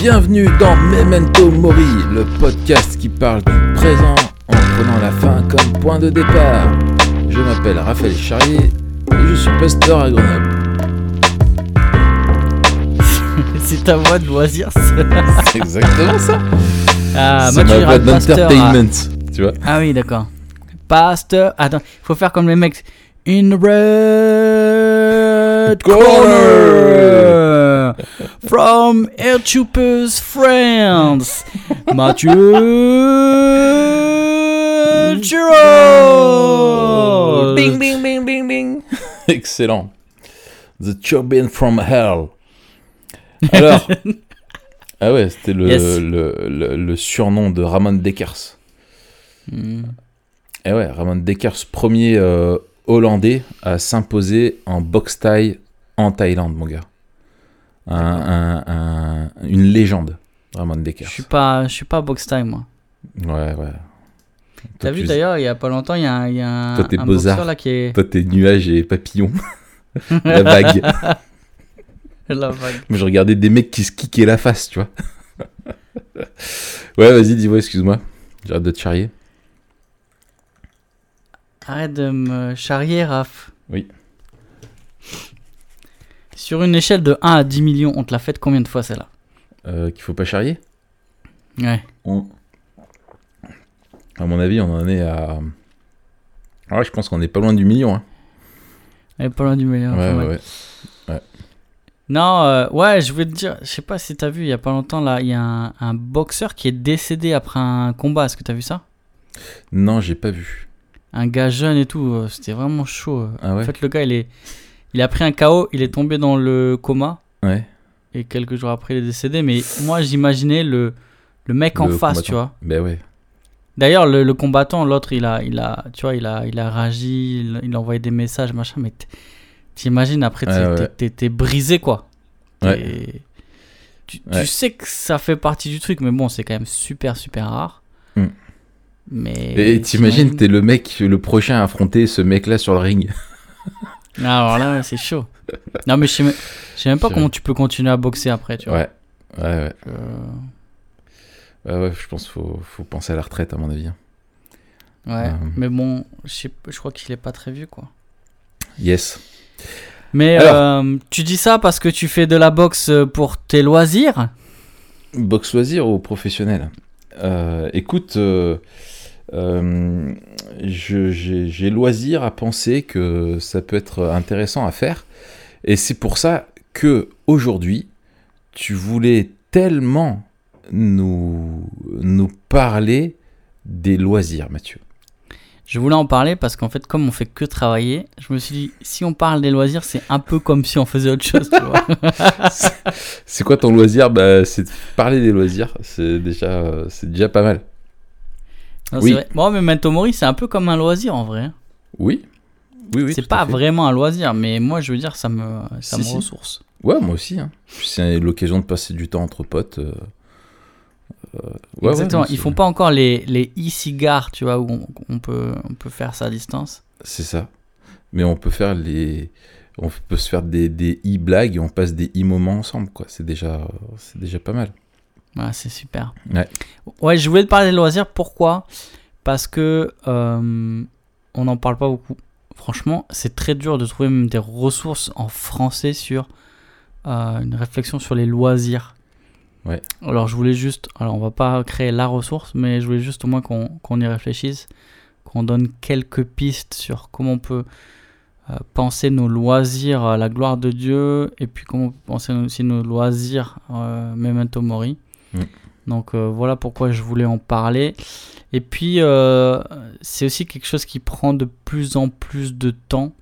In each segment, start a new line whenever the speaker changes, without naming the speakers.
Bienvenue dans Memento Mori, le podcast qui parle du présent en prenant la fin comme point de départ. Je m'appelle Raphaël Charrier et je suis pasteur à Grenoble.
C'est ta voix de loisir. ça.
C'est exactement ça.
Ah,
C'est
moi, tu
ma voix
pasteur.
d'entertainment, tu vois.
Ah oui, d'accord. Pasteur. Attends, il faut faire comme les mecs. In the red corner. From Airtuper's Friends. Mathieu Giraud.
Bing, bing, bing, bing, bing. Excellent. The Turbine from Hell. Alors. ah ouais, c'était le,
Yes.
le, le, le surnom de Ramon Dekers.
Hmm.
Et ouais, Ramon Dekers, premier euh, Hollandais à s'imposer en boxe thaï en Thaïlande, mon gars. Un- un- un- une légende, Ramon
Je
Dekers.
suis pas, je suis pas box time moi.
Ouais, ouais.
T'as vu
tu-
d'ailleurs, il y a pas longtemps, il y a, un- il y a un,
Toi, t'es
un boxeur là qui est.
Toi, t'es nuages et papillons. la vague.
La vague.
Mais je regardais des mecs qui se kickaient la face, tu vois. ouais, vas-y, dis-moi, excuse-moi. J'arrête de te charrier.
Arrête de me charrier, Raph.
Oui.
Sur une échelle de 1 à 10 millions, on te l'a faite combien de fois celle-là
Euh, Qu'il faut pas charrier
Ouais.
On- À mon avis, on en est à. Ah ouais, je pense qu'on est pas loin du million. Hein.
Elle est pas loin du million.
ouais, ouais, ouais.
Non, euh, ouais, je voulais te dire, je sais pas si t'as vu, il y a pas longtemps, là, il y a un, un boxeur qui est décédé après un combat. Est-ce que t'as vu ça?
Non, j'ai pas vu.
Un gars jeune et tout, euh, c'était vraiment chaud.
Ah ouais
En fait, le gars, il, est, il a pris un KO, il est tombé dans le coma.
Ouais.
Et quelques jours après, il est décédé. Mais moi, j'imaginais le, le mec en face, tu vois.
Ben ouais.
D'ailleurs, le, le combattant, l'autre, il a, il a, tu vois, il a, il a réagi, il, il a envoyé des messages, machin. Mais t'imagines après, t'es,
Ouais, ouais.
brisé, quoi.
Ouais.
Tu, sais que ça fait partie du truc, mais bon, c'est quand même super, super rare.
Hmm.
Mais.
Et t'imagines, t'es le mec, le prochain à affronter ce mec-là sur le ring.
Ah, Alors là, c'est chaud. Non, mais je sais, même- je sais même pas comment tu peux continuer à boxer après, tu vois.
Ouais. Ouais, ouais.
Euh,
Ouais, ouais, je pense qu'il faut, faut penser à la retraite, à mon avis. hein.
ouais.
Euh.
Mais bon, je, sais- je crois qu'il est pas très vieux, quoi.
Yes.
Mais
Alors.
euh, tu dis ça parce que tu fais de la boxe pour tes loisirs?
Boxe loisir ou professionnel? Écoute, j'ai j'ai loisir à penser que ça peut être intéressant à faire. Et c'est pour ça que aujourd'hui, tu voulais tellement nous, nous parler des loisirs, Mathieu.
Je voulais en parler parce qu'en fait, comme on fait que travailler, je me suis dit, si on parle des loisirs, c'est un peu comme si on faisait autre chose, tu vois.
C'est quoi ton loisir? Bah, C'est de parler des loisirs. C'est déjà, euh, c'est déjà pas mal.
Non,
Oui.
vrai. Bon, mais Memento Mori, c'est un peu comme un loisir en vrai.
Oui. Oui, oui.
c'est pas vraiment un loisir, mais moi, je veux dire, ça me, ça
Si,
me
si.
ressource.
Ouais, moi aussi. Hein. C'est l'occasion de passer du temps entre potes. euh, euh, ouais,
Exactement.
ouais,
Ils font pas encore les, les e-cigares, tu vois, où on, on peut, on peut faire ça à distance.
C'est ça. Mais on peut faire les. On peut se faire des, des e-blagues et on passe des e-moments ensemble, quoi. C'est déjà, c'est déjà pas mal.
Ouais, c'est super.
Ouais.
Ouais, je voulais te parler des loisirs. Pourquoi? Parce que euh, on n'en parle pas beaucoup. Franchement, c'est très dur de trouver même des ressources en français sur euh, une réflexion sur les loisirs.
Ouais.
Alors, je voulais juste. Alors, on va pas créer la ressource, mais je voulais juste au moins qu'on qu'on y réfléchisse, qu'on donne quelques pistes sur comment on peut euh, penser nos loisirs à la gloire de Dieu et puis comment penser aussi nos loisirs euh, Memento Mori.
Mm.
Donc euh, voilà pourquoi je voulais en parler. Et puis euh, c'est aussi quelque chose qui prend de plus en plus de temps.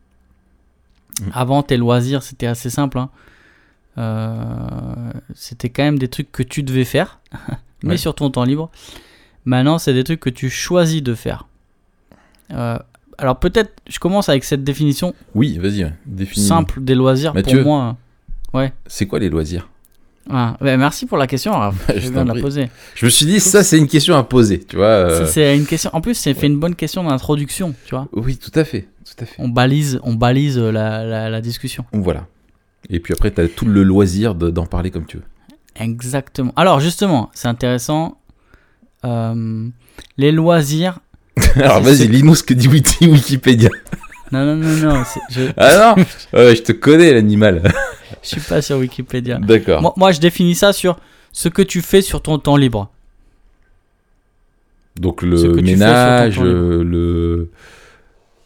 Mm.
Avant tes loisirs c'était assez simple. hein. Euh, c'était quand même des trucs que tu devais faire, mais
Ouais.
sur ton temps libre. Maintenant c'est des trucs que tu choisis de faire. Alors peut-être je commence avec cette définition
Oui, vas-y, ouais. définis.
simple des loisirs
Mathieu.
pour moi.
C'est quoi les loisirs?
Ah, bah, merci pour la question.
Je
viens de la poser.
Je me suis dit, ça, c'est une question à poser, tu vois. euh,
C'est une question. En plus, c'est fait une bonne question d'introduction, tu vois.
Oui, tout à fait, tout à fait.
On balise, on balise la, la- la discussion.
Voilà. Et puis après, tu as tout le loisir de- d'en parler comme tu veux.
Exactement. Alors justement, c'est intéressant. Euh, les loisirs.
Alors vas-y, lis-nous ce que dit Wiki- Wikipédia.
Non, non, non, non. Je,
Ah non Je te connais, l'animal.
je suis pas sur Wikipédia.
D'accord.
Moi, moi, je définis ça sur ce que tu fais sur ton temps libre.
Donc le ménage, le...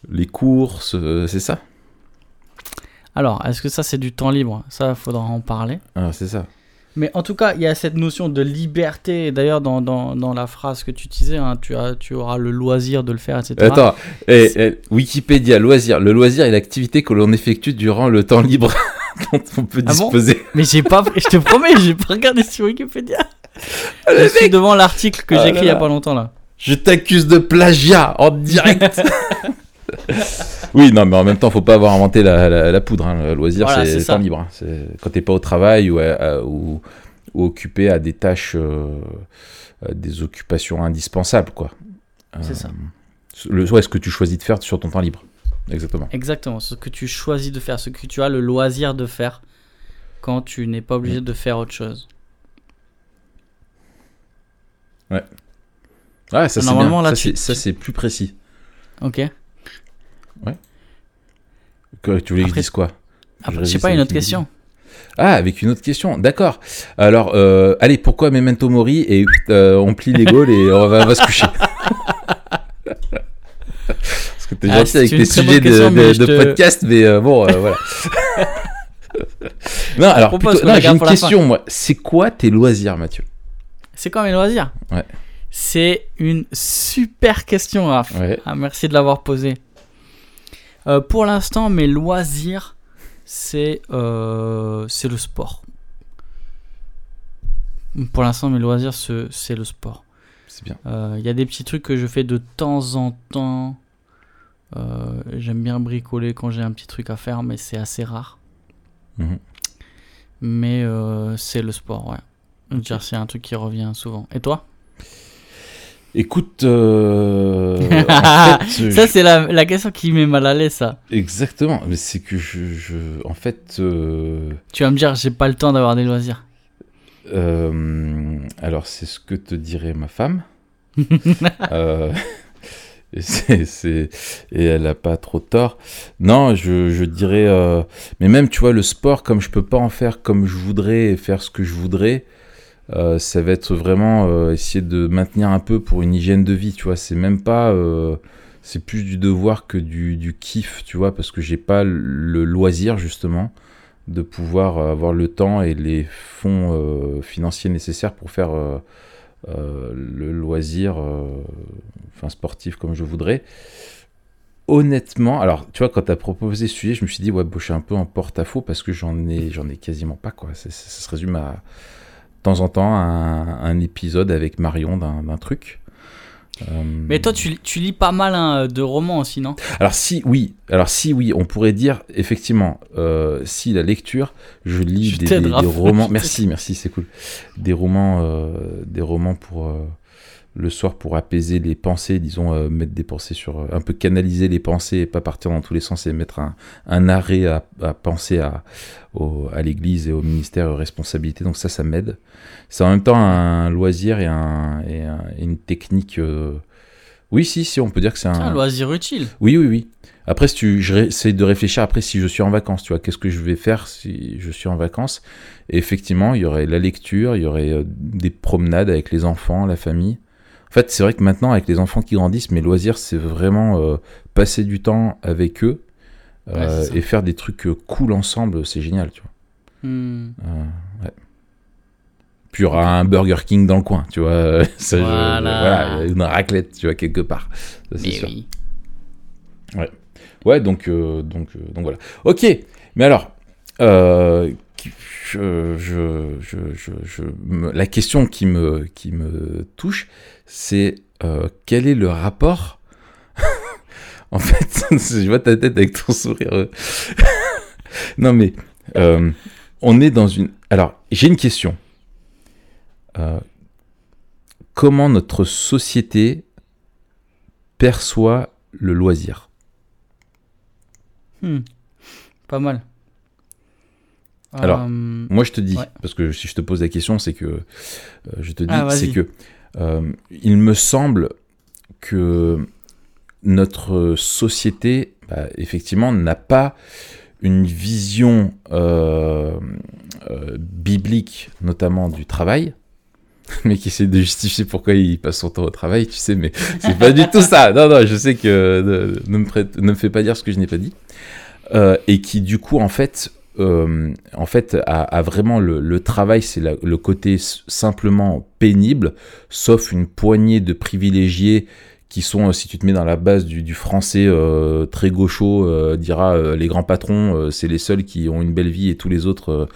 les courses, euh, c'est ça?
Alors, est-ce que ça c'est du temps libre? Ça, faudra en parler.
Ah, c'est ça.
Mais en tout cas, il y a cette notion de liberté. D'ailleurs, dans, dans, dans la phrase que tu utilisais, hein, tu, as, tu auras le loisir de le faire, etc.
Attends, eh, Wikipédia, loisir. Le loisir est l'activité que l'on effectue durant le temps libre dont on peut
Ah bon
disposer.
Mais j'ai pas, je te promets, j'ai pas regardé sur Wikipédia.
Ah,
je suis devant l'article que
Ah
j'ai écrit il y a pas longtemps là.
Je t'accuse de plagiat en direct. oui, non, mais en même temps, faut pas avoir inventé la, la- la poudre. hein. Le loisir,
Voilà, c'est
c'est temps libre. hein. C'est quand t'es pas au travail ou, à- à- ou, ou occupé à des tâches, euh, à des occupations indispensables, quoi.
C'est
Euh,
ça.
Le, ouais, ce que tu choisis de faire sur ton temps libre. Exactement.
Exactement, ce que tu choisis de faire, ce que tu as le loisir de faire quand tu n'es pas obligé de faire autre chose.
Ouais, ça c'est
Normalement,
bien.
là,
ça,
tu-
c'est- c'est plus précis.
Ok.
Que- tu voulais que je dise quoi
Après,
Je
sais pas, une autre question.
Ah, avec une autre question. D'accord. Alors, euh, allez, pourquoi Memento Mori et euh, on plie les gaules et on va, on va se coucher Parce que t'es
Ah,
gentil avec tes sujets de,
question,
de-
mais je
de
te-
podcast, mais euh, bon, voilà. non, alors, plutôt- non, j'ai une question, moi. C'est quoi tes loisirs, Mathieu
C'est quoi mes loisirs
Ouais.
C'est une super question, Raph.
Ouais.
Ah, merci de l'avoir posée. Euh, pour l'instant, mes loisirs, c'est euh, c'est le sport. Pour l'instant, mes loisirs, ce- c'est le sport.
C'est bien.
Euh, Il y a des petits trucs que je fais de temps en temps. Euh, J'aime bien bricoler quand j'ai un petit truc à faire, mais c'est assez rare.
Mhm.
Mais euh, c'est le sport, ouais. C'est un truc qui revient souvent. Et toi?
Écoute, euh, en fait,
Ça, c'est la, la question qui met mal à l'aise, ça.
exactement. Mais c'est que je, je- en fait, euh,
Tu vas me dire, j'ai pas le temps d'avoir des loisirs.
Euh, alors, c'est ce que te dirait ma femme. Euh, et, c'est- c'est- et elle a pas trop tort. Non, je, je dirais. euh, mais même, tu vois, le sport, comme je peux pas en faire comme je voudrais et faire ce que je voudrais, euh, ça va être vraiment euh, essayer de maintenir un peu pour une hygiène de vie, tu vois. C'est même pas. euh, c'est plus du devoir que du, kiff, tu vois, parce que j'ai pas le loisir, justement de pouvoir avoir le temps et les fonds financiers nécessaires pour faire le loisir enfin sportif comme je voudrais. Honnêtement, alors tu vois, quand tu as proposé ce sujet, je me suis dit, ouais, bon, je suis un peu en porte-à-faux parce que j'en ai, ai quasiment pas, quoi. Ça, se résume à temps en temps un, un épisode avec Marion d'un truc. Euh,
Mais toi, tu, lis- tu lis pas mal hein, de romans aussi, non?
Alors si oui, alors si oui, on pourrait dire effectivement, euh, si la lecture, je lis
Je
des, romans. Merci, merci, c'est cool. Des romans, euh, des romans pour le soir pour apaiser les pensées, disons euh, mettre des pensées sur, euh, un peu canaliser les pensées et pas partir dans tous les sens et mettre un, un arrêt à, à penser à, au- à l'Église et au ministère et aux responsabilités. Donc ça, ça m'aide. C'est en même temps un loisir et, un, et un- et une technique. euh, Oui, si, si, on peut dire que c'est
un
un.
loisir utile.
Oui, oui, oui. Après, si tu, j'essaie de réfléchir après si je suis en vacances, tu vois, qu'est-ce que je vais faire si je suis en vacances? Et effectivement, il y aurait la lecture, il y aurait des promenades avec les enfants, la famille. En fait, c'est vrai que maintenant, avec les enfants qui grandissent, mes loisirs, c'est vraiment euh, passer du temps avec eux euh,
Ouais,
et faire des trucs euh, cool ensemble, c'est génial, tu vois.
Hmm.
Euh, ouais. Puis il y aura un Burger King dans le coin, tu vois. Ça, je-
Voilà.
une raclette, tu vois, quelque part. C'est sûr.
oui.
Ouais, donc, euh, donc, euh, donc voilà. Ok, mais alors, la question qui me, touche, c'est euh, quel est le rapport En fait, je vois ta tête avec ton sourire. non, mais euh, on est dans une. Alors, j'ai une question. Euh, comment notre société perçoit le loisir?
Hmm. Pas mal.
Alors,
Euh,
Moi, je te dis,
Ouais.
parce que si je te pose la question, c'est que euh, je te dis,
Ah,
c'est que euh, il me semble que notre société, bah, effectivement, n'a pas une vision biblique, notamment du travail. Mais qui essaie de justifier pourquoi il passe son temps au travail, tu sais, mais c'est pas du tout ça. Non, non, je sais que ne me, prête- ne me fais pas dire ce que je n'ai pas dit. Euh, et qui, du coup, en fait, euh, en fait, a vraiment le, travail, c'est le côté simplement pénible, sauf une poignée de privilégiés qui sont, euh, si tu te mets dans la base du, français euh, très gaucho, dira les grands patrons, c'est les seuls qui ont une belle vie et tous les autres,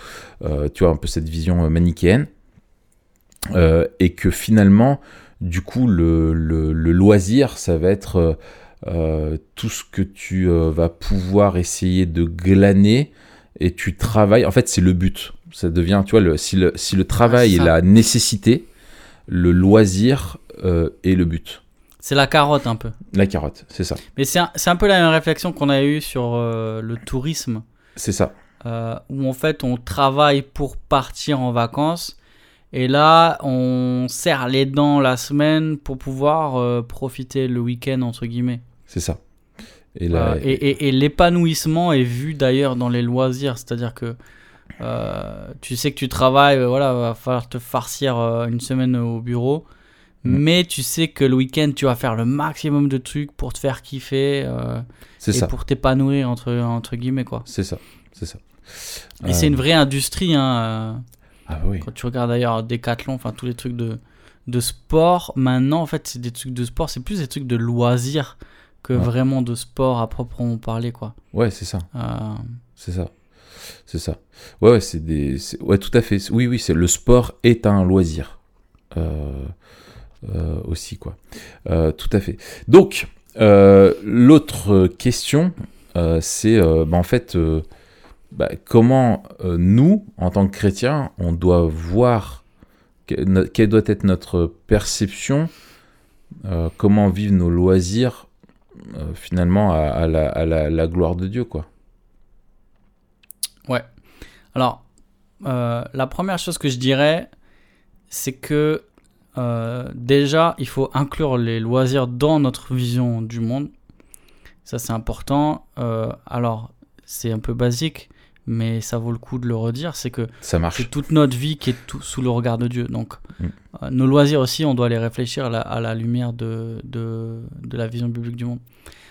tu vois, un peu cette vision manichéenne. Et que finalement, du coup, le, loisir, ça va être tout ce que tu vas pouvoir essayer de glaner et tu travailles. En fait, c'est le but. Ça devient, tu vois, le, si, le, si le travail
c'est
est la nécessité, le loisir euh, est le but.
C'est la carotte un peu.
La carotte, c'est ça.
Mais c'est un, peu la même réflexion qu'on a eue sur euh, le tourisme,
C'est ça.
euh, où en fait on travaille pour partir en vacances, et là on serre les dents la semaine pour pouvoir profiter le week-end, entre guillemets.
C'est ça. Et,
Euh, et et- et l'épanouissement est vu d'ailleurs dans les loisirs, c'est-à-dire que euh, tu sais que tu travailles, euh, voilà, va falloir te farcir une semaine au bureau,
Mm.
mais tu sais que le week-end tu vas faire le maximum de trucs pour te faire kiffer euh, et
ça.
pour t'épanouir entre entre guillemets quoi.
C'est ça. C'est ça.
Et
Euh,
c'est une vraie industrie, hein,
Ah bah oui.
quand tu regardes d'ailleurs Decathlon, enfin tous les trucs de de sport. Maintenant, en fait, c'est des trucs de sport, c'est plus des trucs de loisirs que
Ouais.
vraiment de sport à proprement parler quoi.
Ouais, c'est ça.
Euh,
C'est ça. C'est ça. Ouais, ouais, c'est des. Ouais, tout à fait. Oui, oui, c'est le sport est un loisir. Euh, euh, aussi, quoi. Tout à fait. Donc, l'autre question, c'est bah, en fait bah, comment nous, en tant que chrétiens, on doit voir que- quelle doit être notre perception, comment vivre nos loisirs euh, finalement à, la, la- gloire de Dieu, quoi.
Alors, euh, la première chose que je dirais, c'est que euh, déjà, il faut inclure les loisirs dans notre vision du monde. Ça, c'est important. Alors, c'est un peu basique, mais ça vaut le coup de le redire. C'est que c'est toute notre vie qui est tout sous le regard de Dieu. Donc,
Mm.
euh, nos loisirs aussi, on doit les réfléchir à la, à la lumière de, de, de la vision biblique du monde.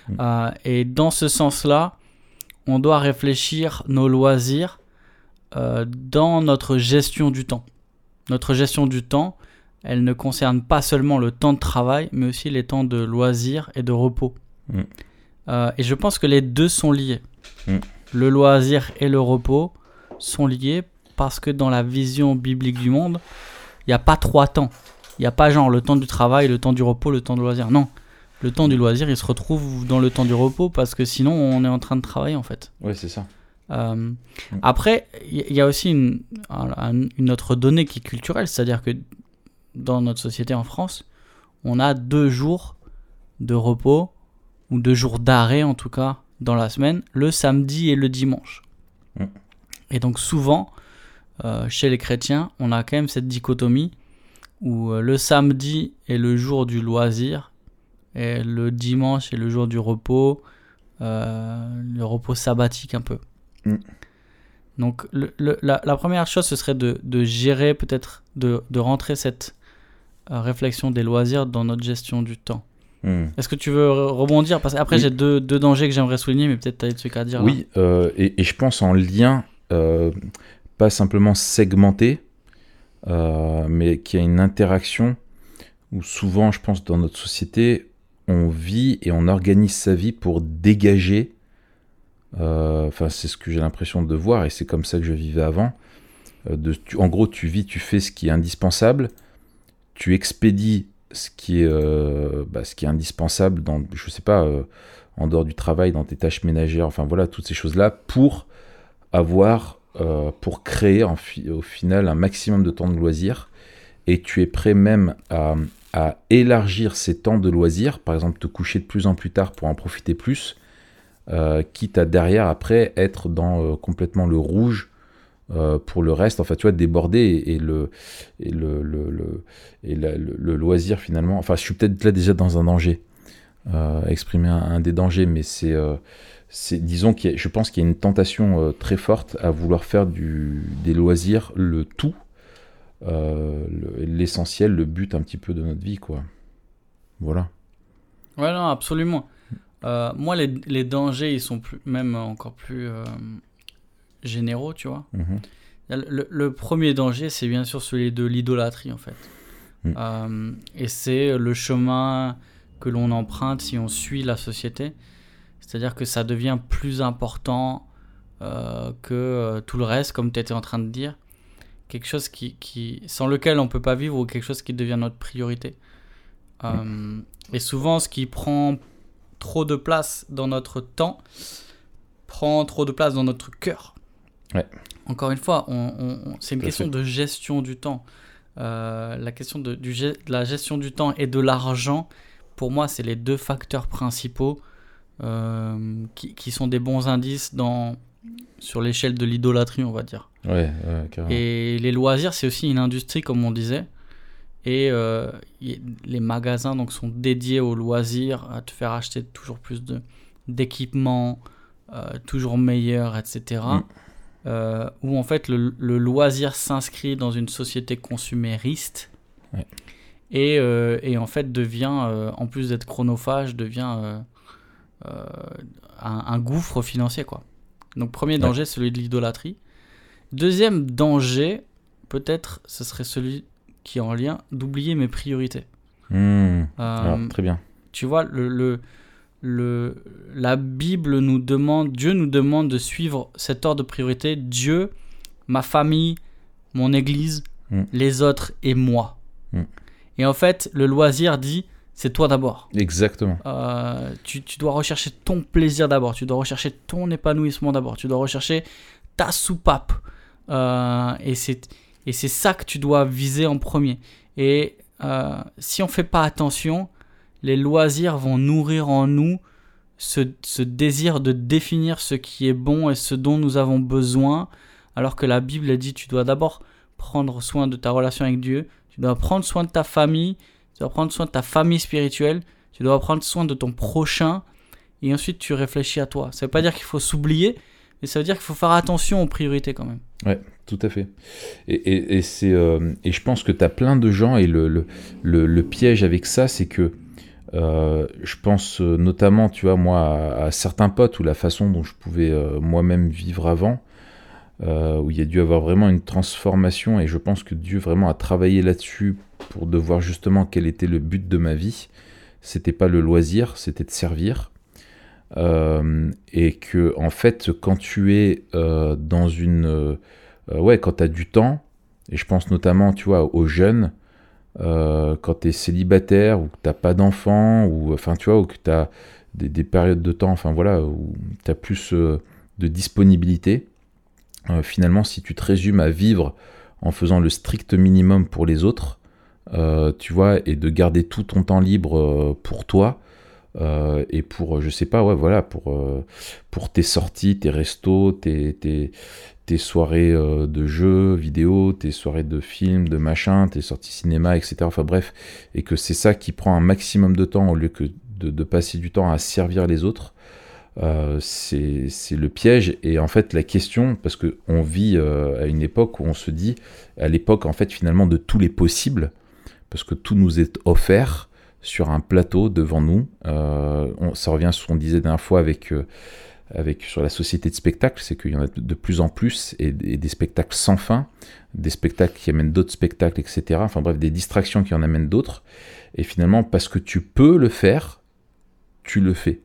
Mm.
Euh, et dans ce sens-là, on doit réfléchir nos loisirs euh, dans notre gestion du temps. Notre gestion du temps, elle ne concerne pas seulement le temps de travail, mais aussi les temps de loisirs et de repos.
Mm.
Et je pense que les deux sont liés.
Mm.
Le loisir et le repos sont liés parce que dans la vision biblique du monde, il n'y a pas trois temps. Il n'y a pas genre le temps du travail, le temps du repos, le temps de loisir. Non. Le temps du loisir, il se retrouve dans le temps du repos parce que sinon on est en train de travailler en fait.
Ouais, c'est ça.
Euh, après, il y, a aussi une, un- une autre donnée qui est culturelle, c'est-à-dire que dans notre société en France, on a deux jours de repos, ou deux jours d'arrêt en tout cas, dans la semaine, le samedi et le dimanche.
Mm.
Et donc souvent, euh, chez les chrétiens, on a quand même cette dichotomie où euh, le samedi est le jour du loisir, et le dimanche est le jour du repos, euh, le repos sabbatique un peu.
Mm.
Donc le- le- la, la première chose, ce serait de, de gérer peut-être, de, de rentrer cette réflexion des loisirs dans notre gestion du temps.
Hmm.
Est-ce que tu veux re- rebondir? Parce qu'après,
Oui.
j'ai deux, deux dangers que j'aimerais souligner, mais peut-être tu as des trucs à dire. là.
Oui, euh, et, et je pense en lien, euh, pas simplement segmenté, euh, mais qu'il y a une interaction où souvent, je pense, dans notre société, on vit et on organise sa vie pour dégager. Enfin, c'est ce que j'ai l'impression de voir, et c'est comme ça que je vivais avant. de, tu- en gros, tu vis, tu fais ce qui est indispensable, tu expédies ce qui est, euh, bah, ce qui est indispensable dans, je sais pas, euh, en dehors du travail, dans tes tâches ménagères, enfin voilà, toutes ces choses-là, pour avoir, euh, pour créer au final un maximum de temps de loisirs. Et tu es prêt même à, à élargir ces temps de loisirs, par exemple te coucher de plus en plus tard pour en profiter plus, quitte à derrière après être dans complètement le rouge pour le reste, enfin tu vois, déborder et, le, le, le, le le, loisir finalement, enfin je suis peut-être là déjà dans un danger, exprimer un, des dangers, mais c'est c'est disons que je pense qu'il y a une tentation euh, très forte à vouloir faire du, des loisirs le tout, euh, l'essentiel, le, but un petit peu de notre vie, quoi. Voilà.
Ouais, non, absolument. Euh, moi, les, les, dangers, ils sont plus, même encore plus généraux, tu vois. Mhm. le, premier danger, c'est bien sûr celui de l'idolâtrie, en fait. Mm. et c'est le chemin que l'on emprunte si on suit la société. C'est-à-dire que ça devient plus important euh, que euh, tout le reste, comme tu étais en train de dire. Quelque chose qui, qui, sans lequel on ne peut pas vivre ou quelque chose qui devient notre priorité. Euh, et souvent, ce qui prend trop de place dans notre temps prend trop de place dans notre cœur. Encore une fois, on, c'est une question de gestion du temps. la question de, du, de la gestion du temps et de l'argent, pour moi, c'est les deux facteurs principaux euh, qui, sont des bons indices dans, sur l'échelle de l'idolâtrie, on va dire.
Ouais,
Et les loisirs, c'est aussi une industrie, comme on disait. Et euh, les magasins donc, sont dédiés aux loisirs, à te faire acheter toujours plus d'équipements, euh, toujours meilleurs, etc. Mm. Où en fait le, loisir s'inscrit dans une société consumériste. Et, et, en fait devient, en plus d'être chronophage, devient euh, un, gouffre financier. Quoi. Donc premier danger, celui de l'idolâtrie. Deuxième danger, peut-être, ce serait celui qui est en lien d'oublier mes priorités.
Hmm. Euh, très bien.
Tu vois, le, le, le, la Bible nous demande, Dieu nous demande de suivre cet ordre de priorité. Dieu, ma famille, mon église, hmm. les autres et moi. Hmm. Et en fait, le loisir dit, c'est toi d'abord.
Exactement.
Euh, tu, dois rechercher ton plaisir d'abord, tu dois rechercher ton épanouissement d'abord, tu dois rechercher ta soupape. Euh, et c'est ça que tu dois viser en premier. Et euh, si on ne fait pas attention, les loisirs vont nourrir en nous ce, désir de définir ce qui est bon et ce dont nous avons besoin, alors que la Bible dit tu dois d'abord prendre soin de ta relation avec Dieu, tu dois prendre soin de ta famille, tu dois prendre soin de ta famille spirituelle, tu dois prendre soin de ton prochain, et ensuite tu réfléchis à toi. Ça ne veut pas dire qu'il faut s'oublier, mais ça veut dire qu'il faut faire attention aux priorités quand même.
Ouais, tout à fait. Et, et, c'est, euh, et je pense que tu as plein de gens, et le, le, le, piège avec ça, c'est que euh, je pense euh, notamment, tu vois, moi, à, certains potes ou la façon dont je pouvais moi-même vivre avant, où il y a dû avoir vraiment une transformation, et je pense que Dieu vraiment a travaillé là-dessus pour de voir justement quel était le but de ma vie. C'était pas le loisir, c'était de servir. Euh, et que en fait, quand tu es euh, dans une, euh, ouais, quand tu as du temps, et je pense notamment, tu vois, aux jeunes, quand tu es célibataire ou que t'as pas d'enfants, ou enfin, tu vois, ou que tu as des, des, périodes de temps, enfin voilà, où tu as plus de disponibilité. finalement, si tu te résumes à vivre en faisant le strict minimum pour les autres, euh, tu vois, et de garder tout ton temps libre euh, pour toi. Euh, et pour, je sais pas, ouais, voilà, pour, pour tes sorties, tes restos, tes, tes soirées de jeux vidéo, tes soirées de films, de machin, tes sorties cinéma, etc. Enfin bref, et que c'est ça qui prend un maximum de temps au lieu que de, passer du temps à servir les autres. Euh, c'est le piège. Et en fait, la question, parce qu'on vit à une époque où on se dit, à l'époque, en fait, finalement, de tous les possibles, parce que tout nous est offert sur un plateau devant nous. Euh, ça revient sur ce qu'on disait dernière fois avec, euh, avec, sur la société de spectacles, c'est qu'il y en a de, plus en plus, et, des spectacles sans fin, des spectacles qui amènent d'autres spectacles, etc. Enfin bref, des distractions qui en amènent d'autres. Et finalement, parce que tu peux le faire, tu le fais.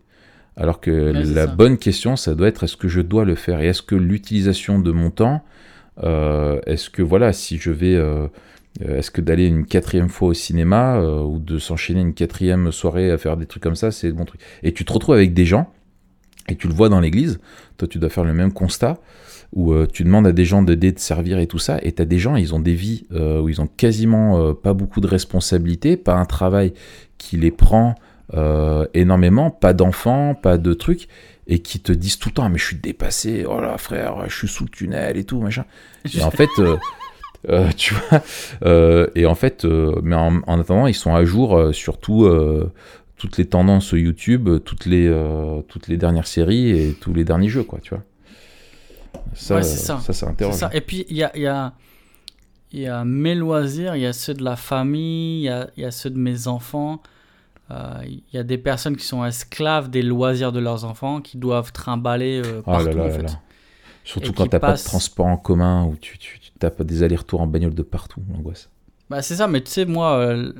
Alors que la bonne question, ça doit être est-ce que je dois le faire? Et est-ce que l'utilisation de mon temps, euh, est-ce que voilà, si je vais euh, est-ce que d'aller une quatrième fois au cinéma euh, ou de s'enchaîner une quatrième soirée à faire des trucs comme ça, c'est le bon truc Et tu te retrouves avec des gens, et tu le vois dans l'église, toi tu dois faire le même constat, où euh, tu demandes à des gens d'aider, de servir et tout ça, et tu as des gens, ils ont des vies où ils ont quasiment pas beaucoup de responsabilités, pas un travail qui les prend euh, énormément, pas d'enfants, pas de trucs, et qui te disent tout le temps, mais je suis dépassé, oh là frère, je suis sous le tunnel et tout, machin. Et en fait, euh, euh, tu vois, euh, et en fait, euh, mais en, en attendant, ils sont à jour euh, sur tout, euh, toutes les tendances YouTube, toutes les, euh, toutes les dernières séries et tous les derniers jeux, quoi, tu vois. Ça,
Ouais, c'est ça.
ça, ça
C'est
interroge.
ça. Et puis, il y a, y, a, y a mes loisirs, il y a ceux de la famille, il y a, y a ceux de mes enfants. Euh, Il y a des personnes qui sont esclaves des loisirs de leurs enfants, qui doivent trimballer euh,
Ah là
partout,
là
en
là
fait.
là. Surtout
Et
quand t'as pas de
passent-
transport en commun ou tu, tu, tu tapes des allers-retours en bagnole de partout, l'angoisse.
Bah, c'est ça, mais tu sais, moi, euh,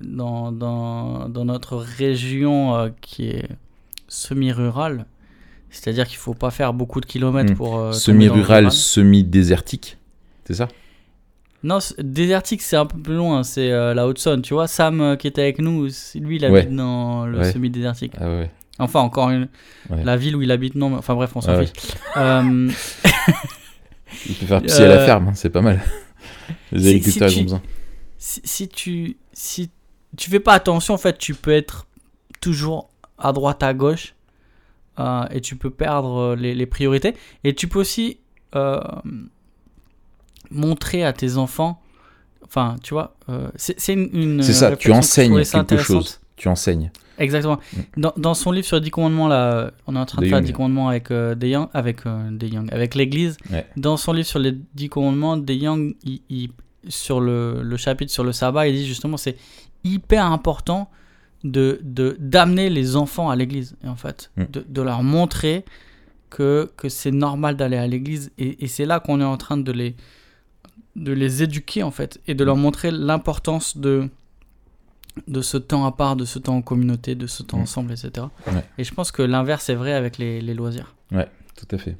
dans, dans, dans notre région euh, qui est semi-rurale, c'est-à-dire qu'il faut pas faire beaucoup de kilomètres
Hmm.
pour. euh,
Semi-rural,
rural.
semi-désertique, c'est ça?
Non, désertique, c'est un peu plus loin, c'est euh, la Haute-Saône, tu vois. Sam euh, qui était avec nous, lui, il habite
Ouais.
dans le
Ouais.
semi-désertique.
Ah ouais.
Enfin, encore une. La ville où il habite, non, mais- enfin bref, on s'en
Ah
fiche. Euh,
Il peut faire pisser à la
Euh,
ferme, hein, c'est pas mal. Les agriculteurs,
si
ils ont besoin.
Si, si tu si tu fais pas attention en fait tu peux être toujours à droite à gauche euh, et tu peux perdre euh, les, les priorités et tu peux aussi euh, montrer à tes enfants enfin tu vois euh, c'est une, une
C'est ça, tu
que
enseignes quelque chose. Tu enseignes.
exactement dans, dans son livre sur les 10 commandements là on est en train de
De
faire
Young.
10 commandements avec euh, des Young avec euh, des Young avec l'église
Ouais.
dans son livre sur les 10 commandements des Young il, il- sur le, le chapitre sur le sabbat il dit justement c'est hyper important de de- d'amener les enfants à l'église en fait
Mm.
de, de leur montrer que, que c'est normal d'aller à l'église et, et c'est là qu'on est en train de les de les éduquer en fait et de leur montrer l'importance de de ce temps à part, de ce temps en communauté, de ce temps
Mm.
ensemble, etc.
Ouais.
Et je pense que l'inverse est vrai avec les, les loisirs.
Tout à fait.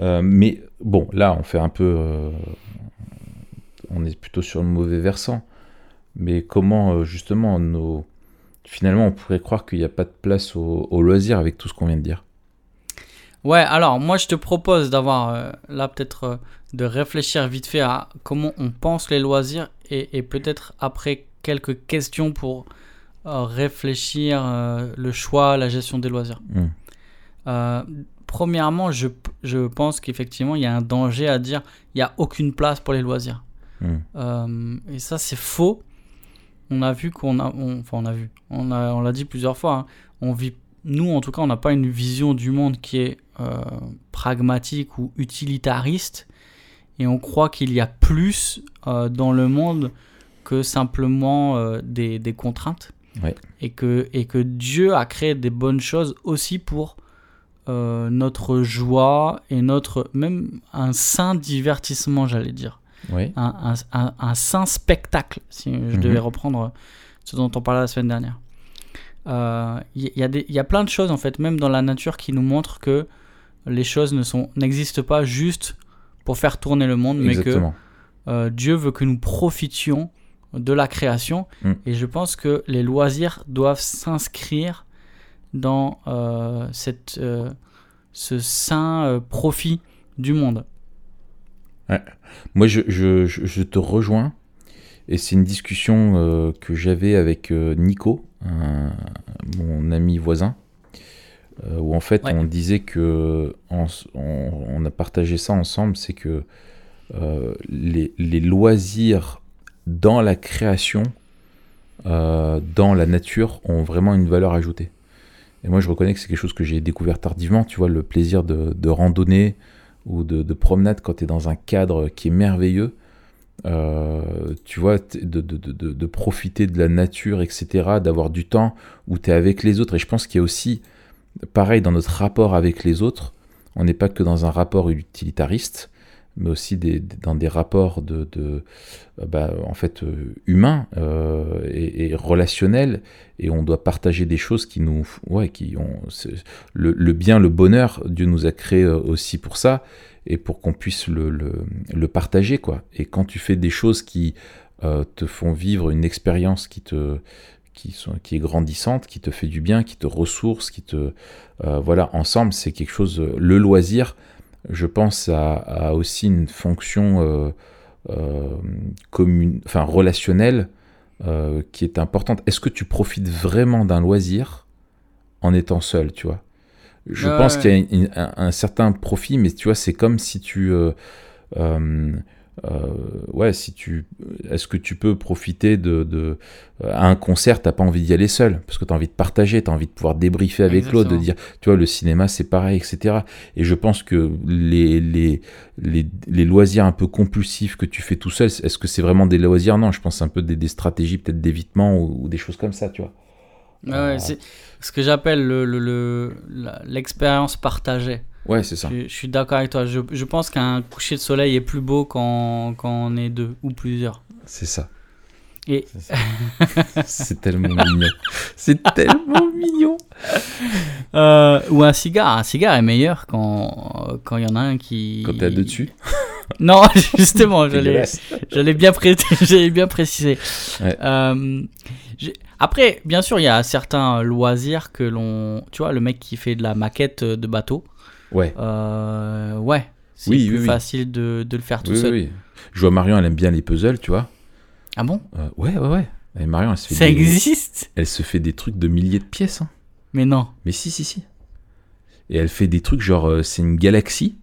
Euh, mais bon, là, on fait un peu. euh, on est plutôt sur le mauvais versant. Mais comment, euh, justement, nos. Finalement, on pourrait croire qu'il n'y a pas de place au, au loisir avec tout ce qu'on vient de dire.
Ouais, alors moi je te propose d'avoir euh, là peut-être euh, de réfléchir vite fait à comment on pense les loisirs et, et peut-être après quelques questions pour euh, réfléchir le choix, la gestion des loisirs.
Mm.
Euh, premièrement, je, je pense qu'effectivement il y a un danger à dire il n'y a aucune place pour les loisirs.
Mm.
Euh, et ça, c'est faux. On a vu qu'on a, on- enfin, on a vu, on a, on l'a dit plusieurs fois. hein. on vit, nous, en tout cas, on n'a pas une vision du monde qui est euh, pragmatique ou utilitariste, et on croit qu'il y a plus euh, dans le monde que simplement euh, des, des contraintes,
Ouais.
et que et que Dieu a créé des bonnes choses aussi pour euh, notre joie et notre même un sain divertissement, j'allais dire
Oui.
un, un, un, un sain spectacle, si je
Mhm.
devais reprendre ce dont on parlait la semaine dernière. Euh, Il y, a des- il y a plein de choses, en fait, même dans la nature, qui nous montrent que les choses ne sont- n'existent pas juste pour faire tourner le monde, mais que euh, Dieu veut que nous profitions de la création.
Mm.
Et je pense que les loisirs doivent s'inscrire dans euh, cette, euh, ce sain euh, profit du monde.
Moi, je, je- je- je te rejoins. Et c'est une discussion euh, que j'avais avec euh, Nico, un- mon ami voisin, euh, où en fait
Ouais.
on disait que on, on a partagé ça ensemble, c'est que les, les loisirs dans la création, dans la nature, ont vraiment une valeur ajoutée. Et moi, je reconnais que c'est quelque chose que j'ai découvert tardivement. Tu vois, le plaisir de, de randonnée ou de, de promenade quand tu es dans un cadre qui est merveilleux. Euh, tu vois, de, de, de- de profiter de la nature, etc., d'avoir du temps où tu es avec les autres. Et je pense qu'il y a aussi, pareil, dans notre rapport avec les autres, on n'est pas que dans un rapport utilitariste, mais aussi dans des rapports de, euh, bah, en fait, euh, humains euh, et, relationnels, et on doit partager des choses qui nous, ouais, qui ont le, bien, le bonheur. Dieu nous a créé aussi pour ça et pour qu'on puisse le, le, partager, quoi. Et quand tu fais des choses qui te font vivre une expérience qui te qui, sont, qui est grandissante, qui te fait du bien, qui te ressource, qui te voilà ensemble, c'est quelque chose. Le loisir, je pense, a aussi une fonction euh, euh, commune, enfin relationnelle euh, qui est importante. Est-ce que tu profites vraiment d'un loisir en étant seul, tu vois? Je pense
ouais.
qu'il y a une- un, un certain profit, mais tu vois, c'est comme si tu... euh, ouais, si tu... Est-ce que tu peux profiter de... de à un concert, t'as pas envie d'y aller seul, parce que tu as envie de partager, tu as envie de pouvoir débriefer avec l'autre, de dire, tu vois, le cinéma c'est pareil, etc. Et je pense que les, les, les, les loisirs un peu compulsifs que tu fais tout seul, est-ce que c'est vraiment des loisirs? Non, je pense un peu des, des stratégies peut-être d'évitement ou, ou des choses comme ça, tu vois.
Ouais,
Ah.
c'est ce que j'appelle le- le- le- l'expérience partagée.
Ouais, c'est ça.
Je, je suis d'accord avec toi. Je, je pense qu'un coucher de soleil est plus beau quand, quand on est deux ou plusieurs.
C'est ça.
Et-
C'est tellement mignon. C'est tellement mignon.
Euh, ou un cigare. Un cigare est meilleur quand quand il y en a un qui.
Quand t'es à deux dessus.
Non, justement, j'allais bien, pré- j'allais bien préciser.
Ouais.
Euh, après, bien sûr, il y a certains loisirs que l'on. Tu vois, le mec qui fait de la maquette de bateau.
Ouais.
Euh, ouais. C'est
Oui,
plus
oui, oui.
facile de, de le faire tout
Oui, oui,
seul.
oui. Je vois Marion, elle aime bien les puzzles, tu vois.
Ah bon?
Euh, ouais, ouais, ouais. Et Marion, elle se fait,
Ça
des,
existe?
elle se fait des trucs de milliers de pièces. hein.
Mais non.
Mais si, si, si. Et elle fait des trucs genre, euh, c'est une galaxie.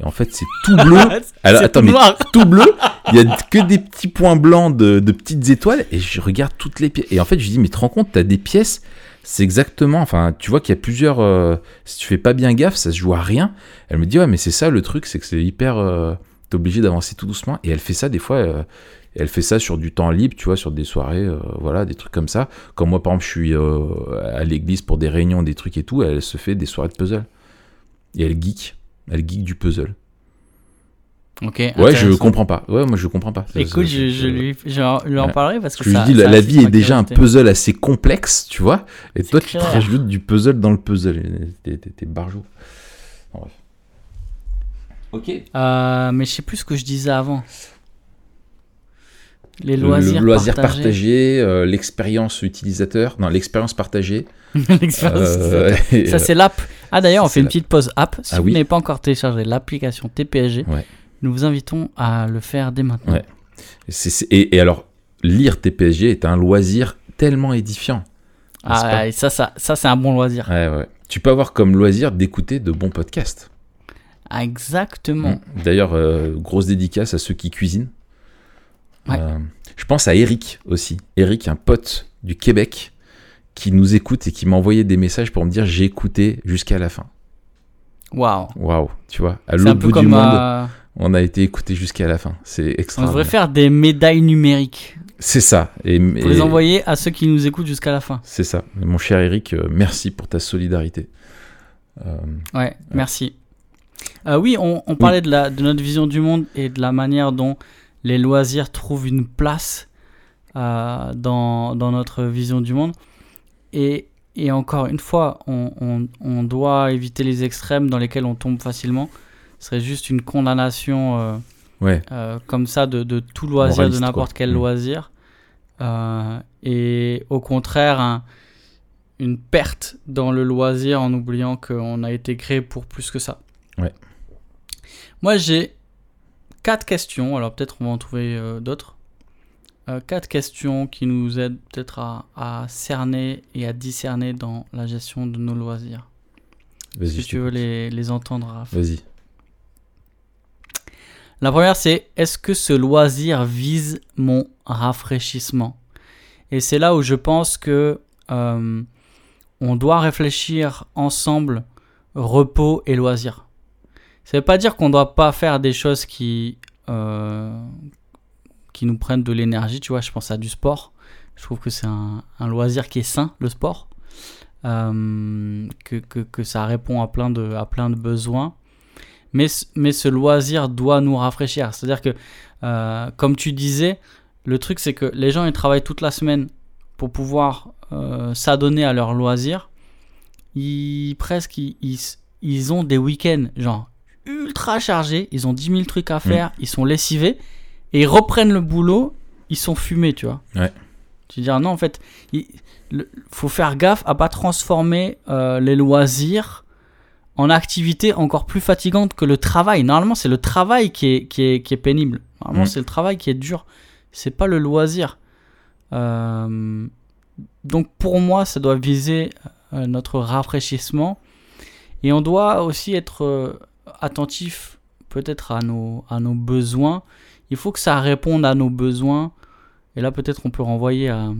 Et en fait, c'est tout bleu. Alors, attends,
tout
mais
noir.
tout bleu. Il y a que des petits points blancs de, de petites étoiles. Et je regarde toutes les pièces. Et en fait, je dis, mais te rends compte, t'as des pièces. C'est exactement. Enfin, tu vois qu'il y a plusieurs. euh, si tu fais pas bien gaffe, ça se joue à rien. Elle me dit, ouais, mais c'est ça le truc, c'est que c'est hyper. euh, T'es obligé d'avancer tout doucement. Et elle fait ça des fois. euh, elle fait ça sur du temps libre, tu vois, sur des soirées, euh, voilà, des trucs comme ça. Comme moi, par exemple, je suis euh, à l'église pour des réunions, des trucs et tout. Elle se fait des soirées de puzzle. Et elle geek. Elle geek du puzzle.
Ok.
Ouais, je comprends pas. Ouais, moi je comprends pas. Ça,
Écoute,
ça,
je,
ça,
je lui, je en- lui en parlerai parce que
Je lui
ça.
dis, la,
ça
la vie est déjà un puzzle assez complexe, tu vois. Et toi, tu te rajoutes du puzzle dans le puzzle. T'es-. Bon, bref. Ok.
Euh, mais je sais plus ce que je disais avant. Les
Le-
loisirs
le loisir
partagés.
partagé, euh, l'expérience utilisateur. Non, l'expérience partagée.
L'expérience
Euh,
Ça, c'est l'app. Ah, d'ailleurs, on fait une petite pause app. Si
Ah
vous
oui.
n'avez pas encore téléchargé l'application TPSG,
Ouais.
nous vous invitons à le faire dès maintenant.
Ouais. et, et alors, lire TPSG est un loisir tellement édifiant.
Ah, et ça, ça, ça c'est un bon loisir.
Ouais. Tu peux avoir comme loisir d'écouter de bons podcasts.
Ah, Exactement.
Mm. D'ailleurs, euh, grosse dédicace à ceux qui cuisinent.
Ouais.
Euh, je pense à Eric aussi. Eric, un pote du Québec, qui nous écoute et qui m'a envoyé des messages pour me dire j'ai écouté jusqu'à la fin.
Waouh.
Waouh, tu vois, à l'autre bout du monde,
euh,
on a été écouté jusqu'à la fin. C'est
on devrait
extraordinaire.
faire des médailles numériques
C'est ça. Et,
pour
et-
les envoyer à ceux qui nous écoutent jusqu'à la fin.
C'est ça. Et mon cher Eric, euh, merci pour ta solidarité. Euh,
Ouais, merci. Euh, oui, on, on parlait de, la, de notre vision du monde et de la manière dont les loisirs trouvent une place euh, dans, dans notre vision du monde. Et, et encore une fois, on, on- on doit éviter les extrêmes dans lesquels on tombe facilement. Ce serait juste une condamnation euh,
ouais,
euh, comme ça de, de tout loisir,
Moraliste,
de n'importe quel
Mm.
loisir. Et au contraire, un- une perte dans le loisir en oubliant qu'on a été créé pour plus que ça.
Ouais.
Moi, j'ai quatre questions. Alors, peut-être on va en trouver euh, d'autres. Euh, quatre questions qui nous aident peut-être à, à cerner et à discerner dans la gestion de nos loisirs.
vas-y.
Si tu veux les, les entendre, Raph.
Vas-y.
La première, c'est est-ce que ce loisir vise mon rafraîchissement? Et c'est là où je pense que euh, on doit réfléchir ensemble repos et loisir. Ça veut pas dire qu'on doit pas faire des choses qui euh, qui nous prennent de l'énergie. Tu vois, je pense à du sport. Je trouve que c'est un, loisir qui est sain, le sport. Euh, que, que, ça répond à plein de, à plein de besoins mais, mais ce loisir doit nous rafraîchir. C'est-à-dire que, euh, comme tu disais, le truc c'est que les gens ils travaillent toute la semaine pour pouvoir s'adonner à leur loisir. Ils presque ils, ils, ils ont des week-ends genre ultra chargés, ils ont 10 000 trucs à faire, ils sont lessivés et ils reprennent le boulot, ils sont fumés, tu vois.
Ouais.
Tu veux dire non en fait, il le- faut faire gaffe à pas transformer euh, les loisirs en activité encore plus fatigante que le travail. Normalement, c'est le travail qui est, qui est, qui est pénible. Normalement,
Mm.
c'est le travail qui est dur. C'est pas le loisir. Euh, donc pour moi, ça doit viser euh, notre rafraîchissement. Et on doit aussi être attentif peut-être à nos, à nos besoins. Il faut que ça réponde à nos besoins. Et là, peut-être on peut renvoyer à...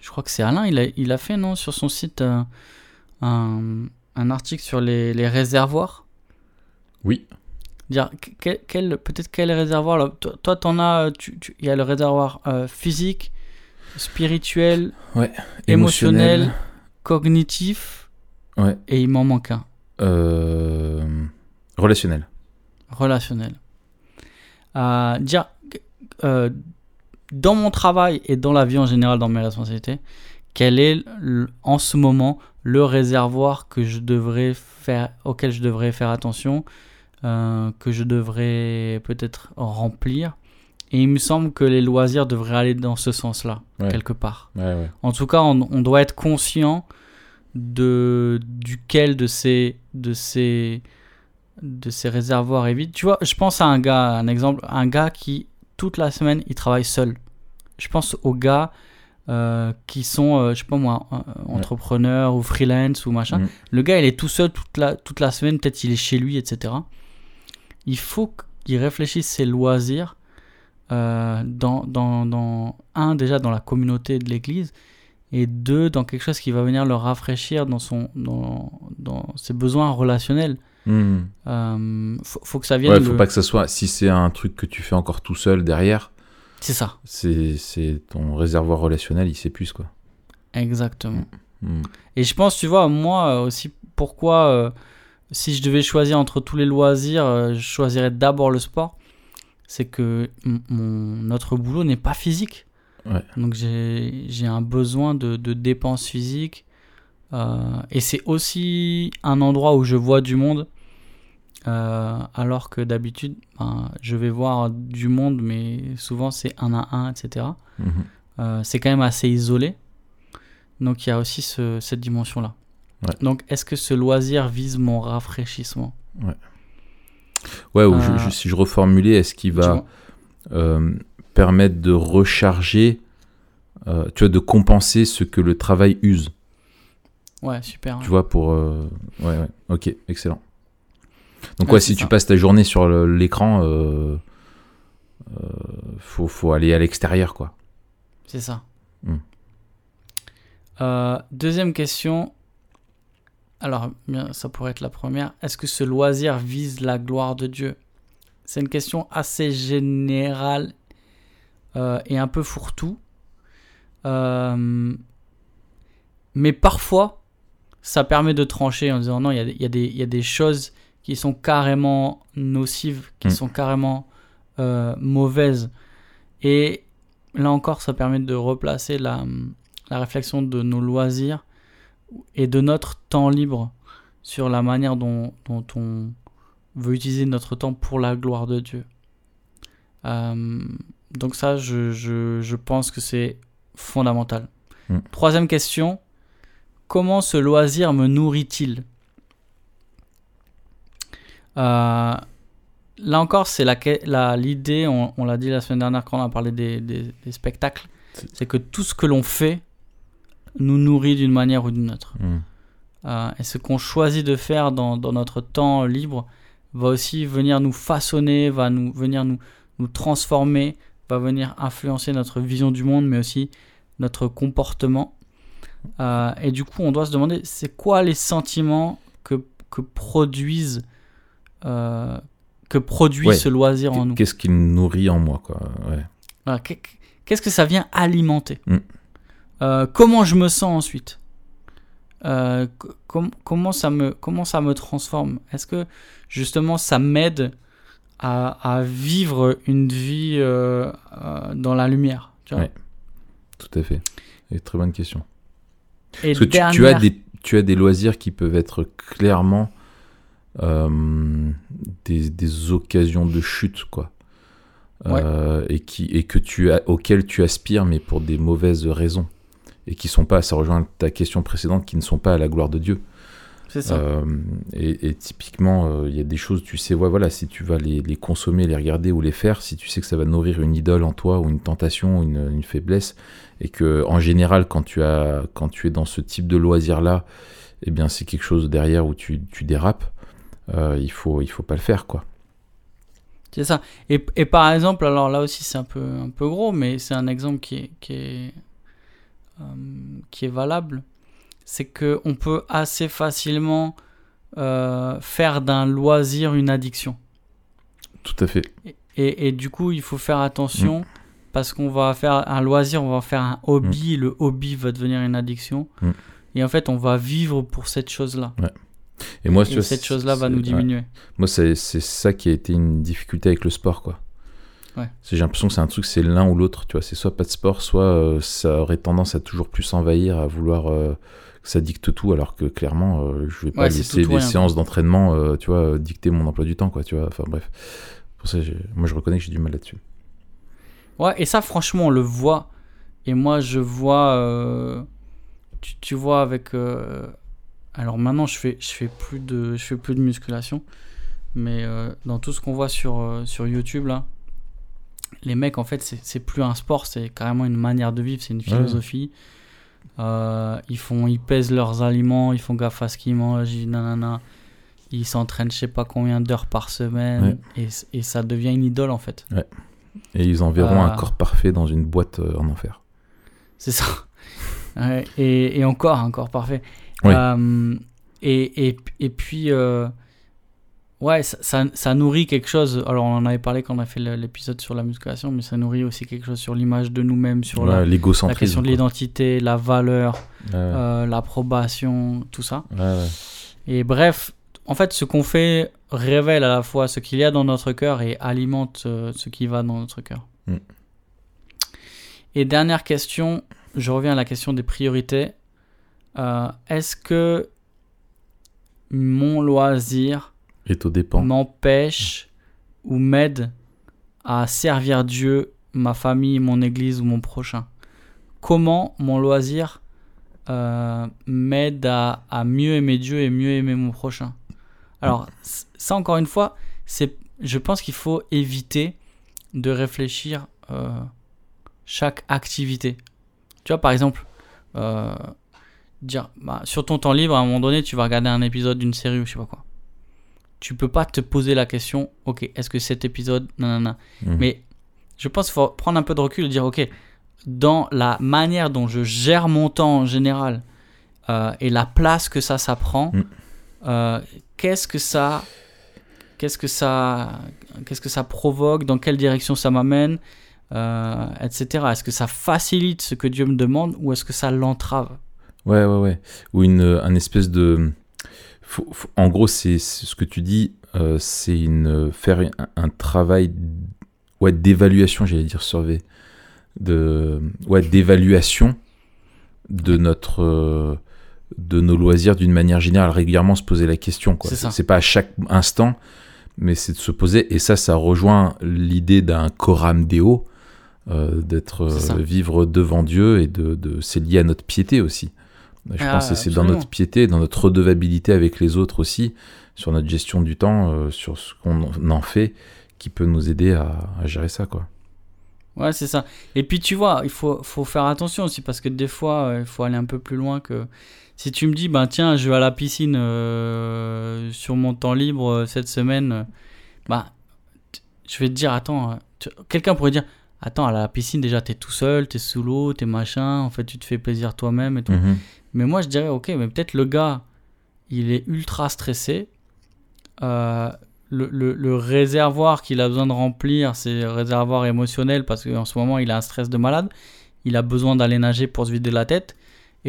Je crois que c'est Alain, il a, il a fait, non, sur son site, euh, un, un article sur les, les réservoirs.
Oui.
Dire quel, quel- peut-être quel réservoir là, toi, t'en as tu- tu- il y a le réservoir euh, physique spirituel émotionnel, cognitif
Ouais.
et il m'en manque un
relationnel.
relationnel Euh, dire euh, dans mon travail et dans la vie en général dans mes responsabilités quel est en ce moment le réservoir que je devrais faire auquel je devrais faire attention euh, que je devrais peut-être remplir? Et il me semble que les loisirs devraient aller dans ce sens-là
Ouais.
quelque part
Ouais, ouais.
En tout cas, on, on doit être conscient de duquel de ces de ces de ces réservoirs est vide. Tu vois, je pense à un gars, un exemple, un gars qui toute la semaine il travaille seul. Je pense aux gars euh, qui sont, euh, je sais pas moi, euh, entrepreneurs ou freelance ou machin.
Mhm.
Le gars, il est tout seul toute la toute la semaine. Peut-être il est chez lui, etc. Il faut qu'il réfléchisse ses loisirs euh, dans, dans, dans un déjà dans la communauté de l'Église et deux dans quelque chose qui va venir le rafraîchir dans son dans, dans ses besoins relationnels.
Hmm.
Euh, faut, faut que ça vienne.
Ouais, faut
le-
pas que ça soit. Si c'est un truc que tu fais encore tout seul derrière,
C'est ça,
c'est ton réservoir relationnel, il s'épuise quoi.
exactement.
Hmm.
Et je pense, tu vois, moi euh, aussi, pourquoi, euh, si je devais choisir entre tous les loisirs, euh, je choisirais d'abord le sport. C'est que mon, notre boulot n'est pas physique.
Ouais.
Donc j'ai un besoin de, de dépenses physiques. euh, et c'est aussi un endroit où je vois du monde. euh, alors que d'habitude, ben, je vais voir du monde, mais souvent c'est un à un, etc.
Mhm.
Euh, c'est quand même assez isolé. Donc il y a aussi ce- cette dimension-là.
Ouais.
Donc est-ce que ce loisir vise mon rafraîchissement?
Ouais, ou je- je- si je reformulais, est-ce qu'il va permettre de recharger, euh, tu vois, de compenser ce que le travail use,
Ouais, super.
tu vois, pour... euh, Ouais, ouais, ok, excellent. Donc
Ouais,
si
ça.
tu passes ta journée sur l'écran, euh, euh, faut, faut aller à l'extérieur, quoi.
C'est ça.
Hmm.
Deuxième question. Alors, ça pourrait être la première. Est-ce que ce loisir vise la gloire de Dieu? C'est une question assez générale et un peu fourre-tout. Euh, mais parfois, ça permet de trancher en disant non, il y a des- il y, a des- il y a des choses qui sont carrément nocives, qui
Mm.
sont carrément euh, mauvaises. Et là encore, ça permet de replacer la, la réflexion de nos loisirs et de notre temps libre sur la manière dont, dont on veut utiliser notre temps pour la gloire de Dieu. Euh, donc ça, je, je, je pense que c'est fondamental.
Mm.
Troisième question, comment ce loisir me nourrit-il? Euh, Là encore, c'est la que- la- l'idée, on, on l'a dit la semaine dernière quand on a parlé des, des- des spectacles,
C'est-
c'est que tout ce que l'on fait nous nourrit d'une manière ou d'une autre.
Hmm.
Euh, et ce qu'on choisit de faire dans, dans notre temps libre va aussi venir nous façonner, va nous, venir nous, nous transformer, va venir influencer notre vision du monde, mais aussi notre comportement. Euh, et du coup, on doit se demander, c'est quoi les sentiments que, que produisent, euh, que produit
Ouais.
ce loisir en nous?
Qu'est-ce qu'il nourrit en moi, quoi. Ouais.
Qu'est-ce que ça vient alimenter?
Mm.
Euh, Comment je me sens ensuite? Euh, co- com- comment, ça me, comment ça me transforme? Est-ce que justement ça m'aide à, à vivre une vie euh, euh, dans la lumière tu vois
Ouais. Tout à fait. Et très bonne question.
Et
Parce que tu, tu as des, tu as des loisirs qui peuvent être clairement euh, des, des occasions de chute, quoi. Euh, et, qui, et que tu as, auxquelles tu aspires, mais pour des mauvaises raisons. Et qui sont pas, ça rejoint ta question précédente, qui ne sont pas à la gloire de Dieu.
C'est ça.
Euh, et, et typiquement, euh, il y a des choses, tu sais, ouais, voilà, si tu vas les, les consommer, les regarder ou les faire, si tu sais que ça va nourrir une idole en toi ou une tentation, une, une faiblesse, et que en général, quand tu as, quand tu es dans ce type de loisir là, eh bien, c'est quelque chose derrière où tu, tu dérapes. euh, il faut, il faut pas le faire, quoi.
C'est ça. Et, et par exemple, alors là aussi c'est un peu, un peu gros, mais c'est un exemple qui est, qui est, qui est valable. C'est qu'on peut assez facilement euh, faire d'un loisir une addiction.
Tout à fait.
Et, et du coup, il faut faire attention parce qu'on va faire un loisir, on va faire un hobby, le hobby va devenir une addiction.
Mm.
Et en fait, on va vivre pour cette chose-là.
Et moi,
Et
tu vois,
cette chose-là va nous
ouais.
diminuer.
Moi, c'est ça qui a été une difficulté avec le sport, quoi.
Ouais.
J'ai l'impression que c'est un truc, c'est l'un ou l'autre, tu vois. C'est soit pas de sport, soit euh, ça aurait tendance à toujours plus s'envahir, à vouloir euh, ça dicte tout, alors que clairement, euh, je vais pas
Ouais,
laisser les séances d'entraînement, euh, tu vois, dicter mon emploi du temps, quoi, tu vois. Enfin bref. Pour ça, moi, je reconnais que j'ai du mal là-dessus.
Ouais, et ça, franchement, on le voit. Et moi, je vois. euh, tu, tu vois, avec. euh, alors maintenant, je fais, je, fais plus de, je fais plus de musculation. Mais dans tout ce qu'on voit sur, sur YouTube, là, les mecs, en fait, c'est c'est plus un sport, c'est carrément une manière de vivre, c'est une philosophie. Euh, ils, font, ils pèsent leurs aliments, ils font gaffe à ce qu'ils mangent, ils, nanana. ils s'entraînent je sais pas combien d'heures par semaine. Et, et ça devient une idole, en fait.
Et ils enverront un corps parfait dans une boîte euh, en enfer.
C'est ça. Et, et encore, encore parfait.
Oui.
Euh, et, et, et puis, euh, ouais, ça, ça, ça nourrit quelque chose. Alors, on en avait parlé quand on a fait l'épisode sur la musculation, mais ça nourrit aussi quelque chose sur l'image de nous-mêmes, sur
Ouais,
la, la question de l'identité, la valeur,
Ouais, ouais.
euh, l'approbation, tout ça. Et bref, en fait, ce qu'on fait révèle à la fois ce qu'il y a dans notre cœur et alimente euh, ce qui va dans notre cœur.
Mm.
Et dernière question, je reviens à la question des priorités. Euh, Est-ce que mon loisir
Et au dépend.
m'empêche ou m'aide à servir Dieu, ma famille, mon église ou mon prochain Comment mon loisir euh, m'aide à, mieux aimer Dieu et mieux aimer mon prochain? Alors, ça encore une fois, c'est, je pense qu'il faut éviter de réfléchir euh, chaque activité. Tu vois, par exemple, euh, dire bah, sur ton temps libre, à un moment donné, tu vas regarder un épisode d'une série ou je sais pas quoi. Tu peux pas te poser la question, ok, est-ce que cet épisode, nanana.
Mhm.
Mais je pense qu'il faut prendre un peu de recul et dire, ok, dans la manière dont je gère mon temps en général euh, et la place que ça, ça prend,
Mm.
euh, qu'est-ce que ça, qu'est-ce que ça, qu'est-ce que ça provoque, dans quelle direction ça m'amène, euh, etc. Est-ce que ça facilite ce que Dieu me demande ou est-ce que ça l'entrave?
Ouais, ouais, ouais. Ou une, un espèce de. Faut- faut- en gros, c'est ce que tu dis, euh, c'est une faire un, un travail ouais, d'évaluation, j'allais dire survey, de ouais, d'évaluation de notre euh, de nos loisirs d'une manière générale, régulièrement se poser la question.
C'est
pas à chaque instant, mais c'est de se poser. Et ça, ça rejoint l'idée d'un coram deo, euh, d'être euh, vivre devant Dieu et de, de c'est lié à notre piété aussi. Je
Ah,
pense que c'est dans notre piété, dans notre redevabilité avec les autres aussi, sur notre gestion du temps, euh, sur ce qu'on en fait, qui peut nous aider à, à gérer ça, quoi.
Ouais, c'est ça. Et puis tu vois, il faut, faut faire attention aussi parce que des fois, euh, il faut aller un peu plus loin que. Si tu me dis, ben tiens, je vais à la piscine euh, sur mon temps libre cette semaine, bah, je vais te dire, attends, tu- quelqu'un pourrait dire, attends, à la piscine, déjà, t'es tout seul, t'es sous l'eau, t'es machin, en fait, tu te fais plaisir toi-même et tout.
Mhm.
Mais moi, je dirais, ok, mais peut-être le gars, il est ultra stressé. Euh, le, le- le réservoir qu'il a besoin de remplir, c'est le réservoir émotionnel parce qu'en ce moment, il a un stress de malade. Il a besoin d'aller nager pour se vider la tête.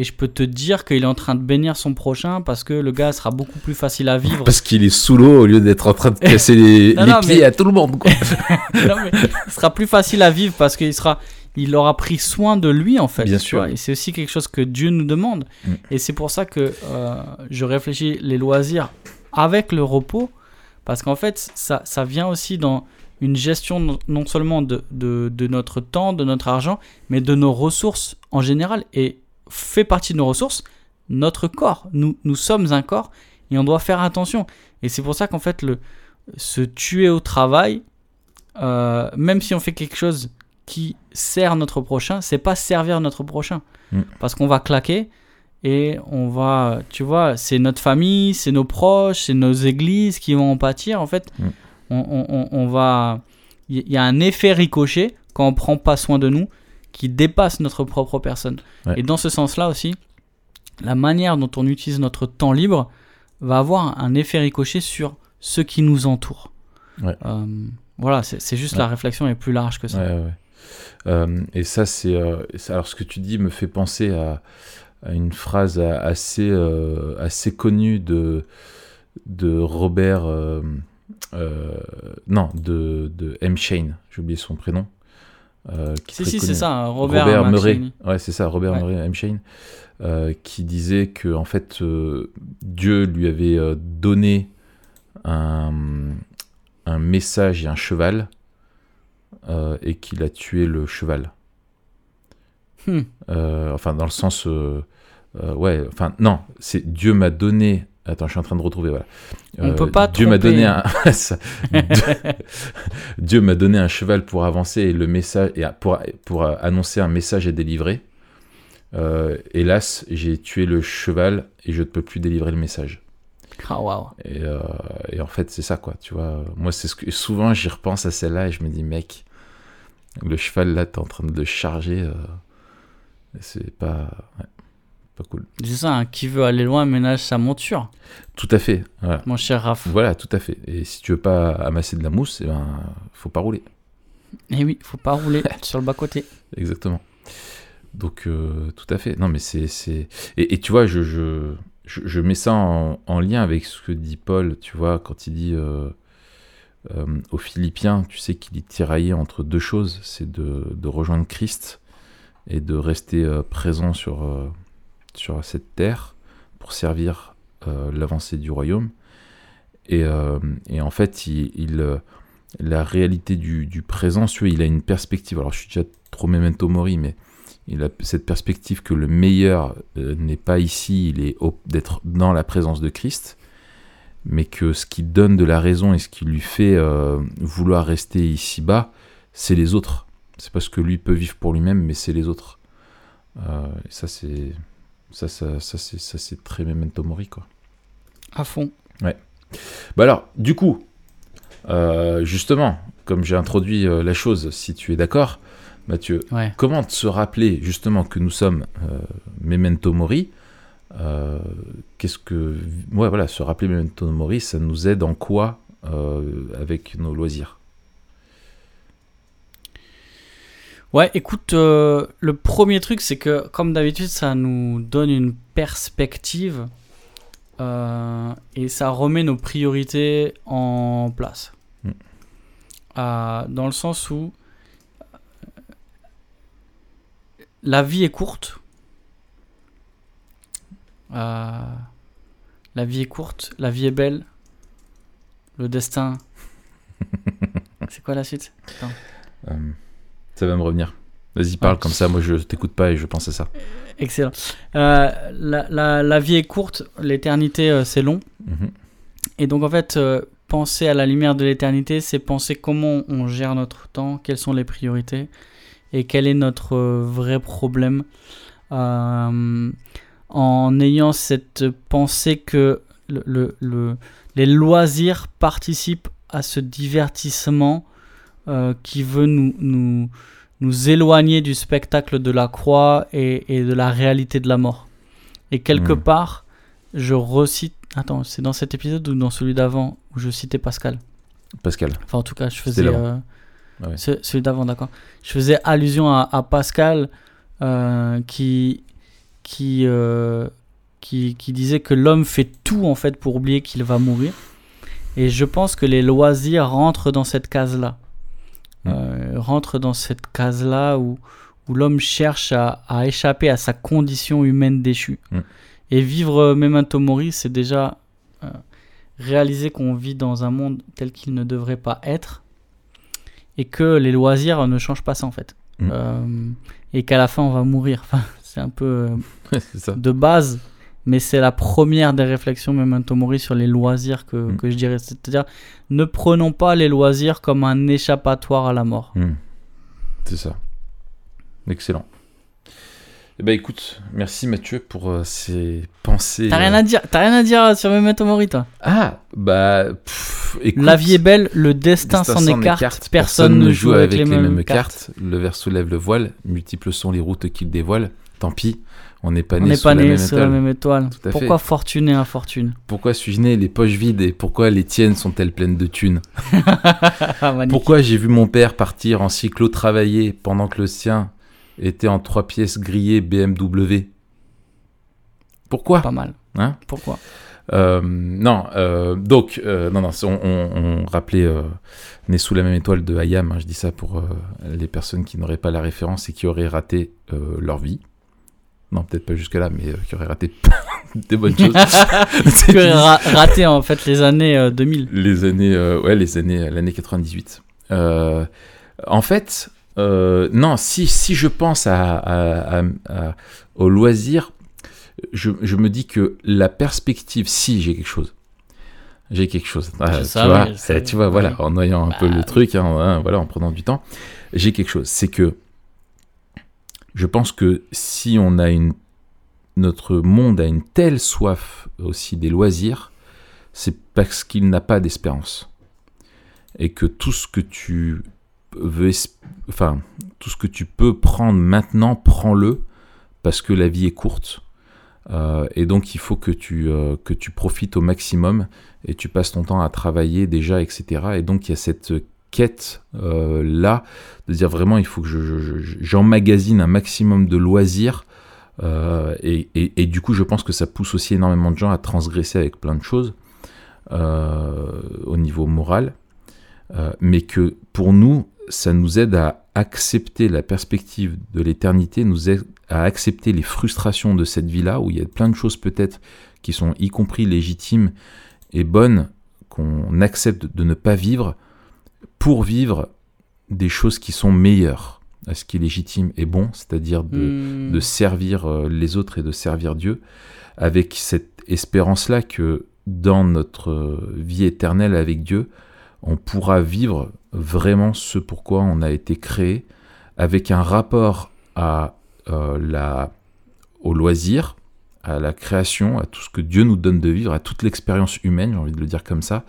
Et je peux te dire qu'il est en train de bénir son prochain parce que le gars sera beaucoup plus facile à vivre.
Parce qu'il est sous l'eau au lieu d'être en train de casser les,
Non,
les
non,
pieds
mais-
à tout le monde, quoi.
Non, mais il sera plus facile à vivre parce qu'il sera, il aura pris soin de lui en fait.
Bien sûr.
Et c'est aussi quelque chose que Dieu nous demande.
Mm.
Et c'est pour ça que euh, je réfléchis les loisirs avec le repos parce qu'en fait ça, ça vient aussi dans une gestion non- non seulement de, de, de notre temps, de notre argent, mais de nos ressources en général et fait partie de nos ressources notre corps. Nous, nous sommes un corps Et on doit faire attention. Et c'est pour ça qu'en fait, le, se tuer au travail, euh, même si on fait quelque chose qui sert notre prochain, c'est pas servir notre prochain.
Mm.
Parce qu'on va claquer et on va, tu vois, c'est notre famille, c'est nos proches, c'est nos églises qui vont en pâtir. En fait,
Mm.
on, on- on- on va. Il y a un effet ricochet quand on prend pas soin de nous qui dépasse notre propre personne.
Ouais.
Et dans ce sens-là aussi, la manière dont on utilise notre temps libre va avoir un effet ricochet sur ceux qui nous entourent.
Ouais.
Euh, voilà, c'est juste
Ouais.
la réflexion est plus large que ça.
Euh, et ça, c'est. euh, alors, ce que tu dis me fait penser à, à une phrase assez, assez connue de, de Robert. non, de, de M. Shane, j'ai oublié son prénom. Euh, qui
Si, si, c'est ça, hein, Robert,
Murray.
McShane.
Ouais, c'est ça, Robert
Ouais.
Murray M. Shane, euh, qui disait que en fait euh, Dieu lui avait euh, donné un, un message et un cheval euh, et qu'il a tué le cheval.
Hmm.
Euh, enfin, dans le sens, ouais, enfin non, c'est Dieu m'a donné. Attends, je suis en train de retrouver. Voilà.
On peut pas
Dieu m'a donné un. Dieu m'a donné un cheval pour avancer et le message et pour pour euh, annoncer un message et délivrer. Euh, hélas, j'ai tué le cheval et je ne peux plus délivrer le message.
Ah, waouh.
Et, euh, et en fait, c'est ça quoi. Tu vois, moi c'est ce que souvent j'y repense à celle-là et je me dis mec, le cheval là, t'es en train de le charger. euh, c'est pas ouais, pas cool.
C'est ça, hein, qui veut aller loin ménage sa monture,
Tout à fait. Voilà.
mon cher Raph.
Voilà, tout à fait. Et si tu veux pas amasser de la mousse, eh ben, faut pas rouler.
Et oui, faut pas rouler sur le bas-côté.
Exactement. Donc, euh, tout à fait. Non, mais c'est. c'est... Et, et tu vois, je, je, je, je mets ça en, en lien avec ce que dit Paul, tu vois, quand il dit euh, euh, aux Philippiens, tu sais qu'il est tiraillé entre deux choses c'est de, de rejoindre Christ et de rester présent sur, sur cette terre pour servir euh, l'avancée du royaume. Et, euh, et en fait, il, euh, la réalité du, du présent, il a une perspective. Alors, je suis déjà trop memento mori, mais il a cette perspective que le meilleur n'est pas ici, il est d'être dans la présence de Christ, mais que ce qui donne de la raison et ce qui lui fait vouloir rester ici-bas, c'est les autres. C'est pas ce que lui peut vivre pour lui-même, mais c'est les autres. Ça, c'est ça, ça, ça, c'est ça, c'est très memento mori, quoi.
À fond.
Bah alors, du coup, euh, justement, comme j'ai introduit euh, la chose, si tu es d'accord, Mathieu,
Ouais.
comment se rappeler justement que nous sommes euh, memento mori Qu'est-ce que. Ouais, voilà, se rappeler memento mori, ça nous aide en quoi avec nos loisirs?
Ouais, écoute, euh, le premier truc, c'est que, comme d'habitude, ça nous donne une perspective euh, et ça remet nos priorités en place.
Mm.
Euh, dans le sens où la vie est courte. La vie est courte, la vie est belle. Le destin. c'est quoi la suite?
Ça va me revenir. Vas-y, parle
Ouais.
comme ça, moi je t'écoute pas et je pense à ça.
Excellent. Euh, la, la- la vie est courte, l'éternité euh, c'est long.
Mhm.
Et donc en fait, euh, penser à la lumière de l'éternité, c'est penser comment on gère notre temps, quelles sont les priorités et quel est notre vrai problème. En ayant cette pensée que le, le- le- les loisirs participent à ce divertissement euh, qui veut nous, nous, nous éloigner du spectacle de la croix et, et de la réalité de la mort. Et quelque
Mm.
part, je recite. Attends, c'est dans cet épisode ou dans celui d'avant où je citais Pascal?
Pascal.
Enfin, en tout cas, je faisais. euh,
Ah ouais.
ce- celui d'avant, d'accord. Je faisais allusion à, à Pascal euh, qui, qui, euh, qui, qui disait que l'homme fait tout en fait pour oublier qu'il va mourir. Et je pense que les loisirs rentrent dans cette case-là. Euh, rentrent dans cette case-là où, où l'homme cherche à, à échapper à sa condition humaine déchue.
Mm.
Et vivre Memento Mori, c'est déjà euh, réaliser qu'on vit dans un monde tel qu'il ne devrait pas être et que les loisirs ne changent pas ça en fait.
Mm.
Euh, et qu'à la fin on va mourir. Enfin, c'est un peu
ça.
de base. Mais c'est la première des réflexions Memento Mori sur les loisirs que,
Mm.
que je dirais. C'est-à-dire, ne prenons pas les loisirs comme un échappatoire à la mort.
Hmm. C'est ça. Excellent. Eh ben écoute, merci Mathieu pour euh, ces pensées.
T'as rien
euh,
à dire, t'as rien à dire sur Memento Mori, toi?
Ah, bah, pff, écoute,
La vie est belle, le destin,
destin
s'en écarte, personne ne joue avec les mêmes, cartes.
Le verre soulève le voile, multiples sont les routes qu'il dévoile. Tant pis, on n'est pas né sous
pas
la
né
même
la
étoile.
même étoile.
Tout à
Pourquoi fortune et infortune
Pourquoi suis-je né les poches vides et pourquoi les tiennes sont-elles pleines de thunes?
Ah.
Pourquoi j'ai vu mon père partir en cyclo travailler pendant que le sien était en trois pièces grillées BMW Pourquoi?
Pas mal.
Hein?
Pourquoi?
Euh, non, euh, donc, euh, non, non, on, on- on rappelait Né sous la même étoile de Hayam, hein, je dis ça pour les personnes qui n'auraient pas la référence et qui auraient raté leur vie. Non, peut-être pas jusque-là, mais euh, qui auraient raté des bonnes choses.
As ra- raté en fait les années euh, 2000.
les années, euh, ouais, les années, l'année 98. Euh, en fait, euh, non, si, si je pense à, à- à- à- au loisir, je, je me dis que la perspective, si j'ai quelque chose, j'ai quelque chose. Ah, tu, vois, eh, tu vois, voilà, en noyant un peu
Bah.
le truc, hein, hein, voilà, en prenant du temps, j'ai quelque chose. C'est que je pense que si on a une, notre monde a une telle soif aussi des loisirs, c'est parce qu'il n'a pas d'espérance. Et que tout ce que tu veux, enfin, tout ce que tu peux prendre maintenant, prends-le, parce que la vie est courte. Euh, et donc il faut que tu, euh, que tu profites au maximum et tu passes ton temps à travailler déjà, etc. Et donc il y a cette quête euh, là de dire vraiment il faut que je, je- je- j'emmagasine un maximum de loisirs euh, et, du coup je pense que ça pousse aussi énormément de gens à transgresser avec plein de choses euh, au niveau moral mais que pour nous ça nous aide à accepter la perspective de l'éternité à accepter les frustrations de cette vie là où il y a plein de choses peut-être qui sont y compris légitimes et bonnes qu'on accepte de ne pas vivre pour vivre des choses qui sont meilleures à ce qui est légitime et bon, c'est-à-dire de,
Hmm.
de servir euh, les autres et de servir Dieu, avec cette espérance-là que dans notre euh, vie éternelle avec Dieu, on pourra vivre vraiment ce pourquoi on a été créé, avec un rapport à euh, la, au loisir, à la création, à tout ce que Dieu nous donne de vivre, à toute l'expérience humaine, j'ai envie de le dire comme ça,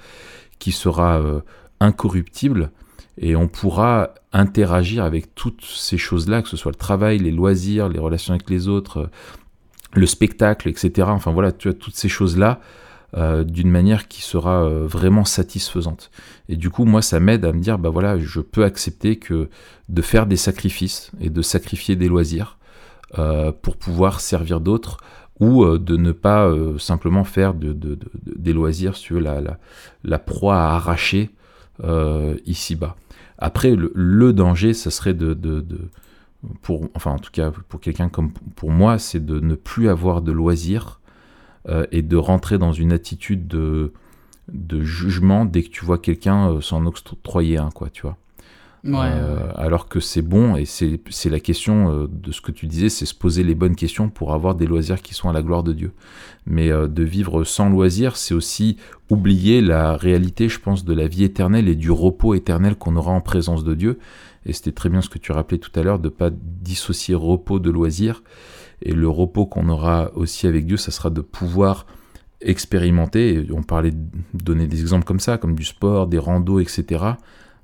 qui sera euh, incorruptible et on pourra interagir avec toutes ces choses-là, que ce soit le travail, les loisirs, les relations avec les autres, le spectacle, etc. Enfin voilà, tu as toutes ces choses-là euh, d'une manière qui sera euh, vraiment satisfaisante. Et du coup, moi, ça m'aide à me dire, bah voilà, je peux accepter que de faire des sacrifices et de sacrifier des loisirs euh, pour pouvoir servir d'autres ou de ne pas simplement faire de, de- de- de- des loisirs sur la, la proie à arracher euh, ici-bas. Après, le, danger, ça serait de, de, de- pour, enfin en tout cas pour quelqu'un comme pour moi, c'est de ne plus avoir de loisirs euh, et de rentrer dans une attitude de, de jugement dès que tu vois quelqu'un euh, s'en octroyer un, quoi, tu vois.
Ouais,
Euh, alors que c'est bon, et c'est la question euh, de ce que tu disais, c'est se poser les bonnes questions pour avoir des loisirs qui sont à la gloire de Dieu. Mais euh, de vivre sans loisirs, c'est aussi oublier la réalité, je pense, de la vie éternelle et du repos éternel qu'on aura en présence de Dieu. Et c'était très bien ce que tu rappelais tout à l'heure, de pas dissocier repos de loisirs. Et le repos qu'on aura aussi avec Dieu, ça sera de pouvoir expérimenter, et on parlait de donner des exemples comme ça, comme du sport, des randos, etc.,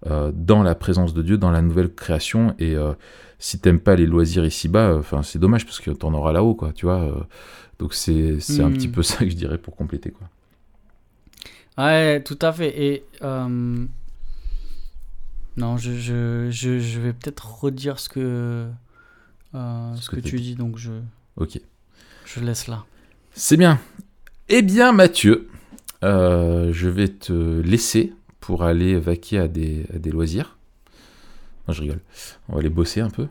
euh, dans la présence de Dieu, dans la nouvelle création. Et euh, si t'aimes pas les loisirs ici-bas, enfin c'est dommage parce que t'en auras là-haut, quoi, tu vois. euh. donc c'est c'est un
Hmm.
petit peu ça que je dirais pour compléter, quoi.
Ouais, tout à fait. Et euh, non, je, je, je, je vais peut-être redire ce que euh,
Ce
ce
que
tu dis, donc je,
Ok.
je laisse là.
C'est bien. Eh bien, Mathieu, euh, je vais te laisser pour aller vaquer à des, à des loisirs. Non, je rigole. On va aller bosser un peu.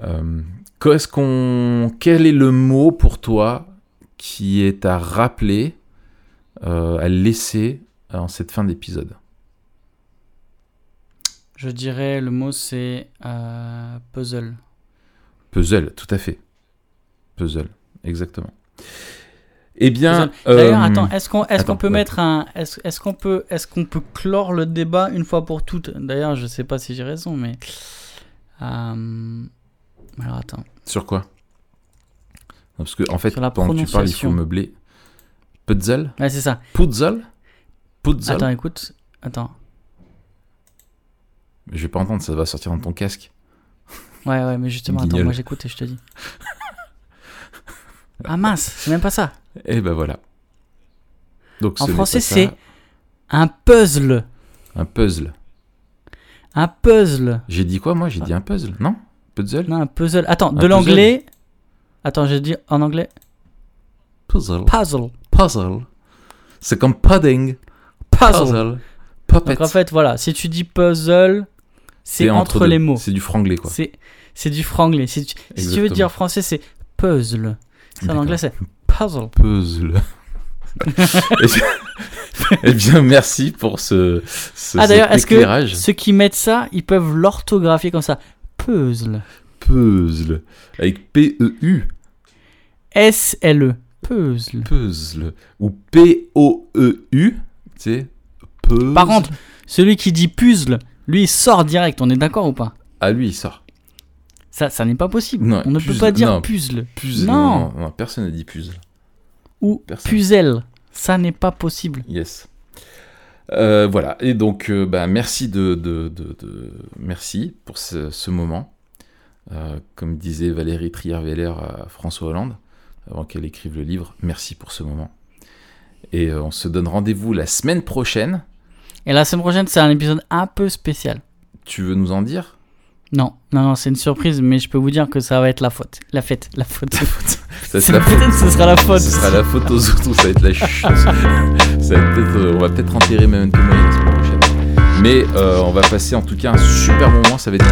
Euh, qu'est-ce qu'on, quel est le mot pour toi qui est à rappeler, euh, à laisser en cette fin d'épisode?
Je dirais le mot c'est euh, puzzle.
Puzzle, tout à fait. Puzzle, exactement. Eh bien,
D'ailleurs,
euh,
attends, est-ce qu'on est
attends,
qu'on peut
ouais.
mettre un est-ce qu'on peut est-ce qu'on peut clore le débat une fois pour toutes? D'ailleurs, je sais pas si j'ai raison, mais euh, alors attends.
sur quoi? Non, Parce que en fait,
Sur la
pendant que tu parles, il faut meubler. Puzzle,
Ouais, c'est ça.
puzzle, puzzle?
Attends, écoute, attends.
Je vais pas entendre, ça va sortir dans ton casque.
Ouais, ouais, mais justement, attends, moi j'écoute et je te dis. Ah mince, c'est même pas ça.
Et ben voilà. Donc
En
ce
français, c'est un puzzle.
un puzzle.
Un puzzle.
J'ai dit quoi moi? J'ai dit un puzzle, non? Puzzle?
Non, un puzzle. Attends,
Un
de l'anglais. Attends, j'ai dit en anglais
Puzzle.
puzzle.
Puzzle. C'est comme pudding.
Puzzle.
Puzzle. Puppet.
Donc en fait, voilà, si tu dis puzzle, c'est entre, les mots.
C'est du franglais quoi.
C'est du franglais. Si tu, si tu veux dire français, c'est puzzle. C'est en anglais, c'est puzzle.
Puzzle. eh, bien, eh bien, merci pour ce, ce
Ah d'ailleurs, est-ce que ceux qui mettent ça, ils peuvent l'orthographier comme ça? Puzzle.
Puzzle. Avec P-E-U.
S-L-E. Puzzle.
Puzzle. Ou P-O-E-U. Tu sais Puzzle.
Par contre, celui qui dit puzzle, lui, il sort direct. On est d'accord ou pas?
Ah, lui, il sort.
Ça, ça n'est pas possible.
Non,
On ne peut pas dire
non.
puzzle.
Puzzle.
Non.
Personne n'a dit puzzle.
Ou
Personne.
puzzle. Ça n'est pas possible.
Yes. Euh, voilà. Et donc, euh, bah, merci de, de, de- de- merci pour ce, ce moment. Euh, comme disait Valérie Trierweiler à François Hollande, avant qu'elle écrive le livre, merci pour ce moment. Et euh, on se donne rendez-vous la semaine prochaine.
Et la semaine prochaine, c'est un épisode un peu spécial.
Tu veux nous en dire?
Non, non, non, c'est une surprise, mais je peux vous dire que ça va être la faute. La fête, la faute.
Ça, la faute.
Peut-être ce sera la faute.
Ce sera la faute aux autres ou ça va être la chute. ça va euh, on va peut-être enterrer la semaine prochaine. Mais euh, on va passer en tout cas un super moment, ça va être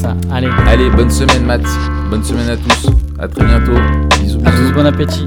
ça. Allez,
Allez, bonne semaine Matt, bonne semaine à tous, à très bientôt, bisous
à
bisous.
tous, bon appétit.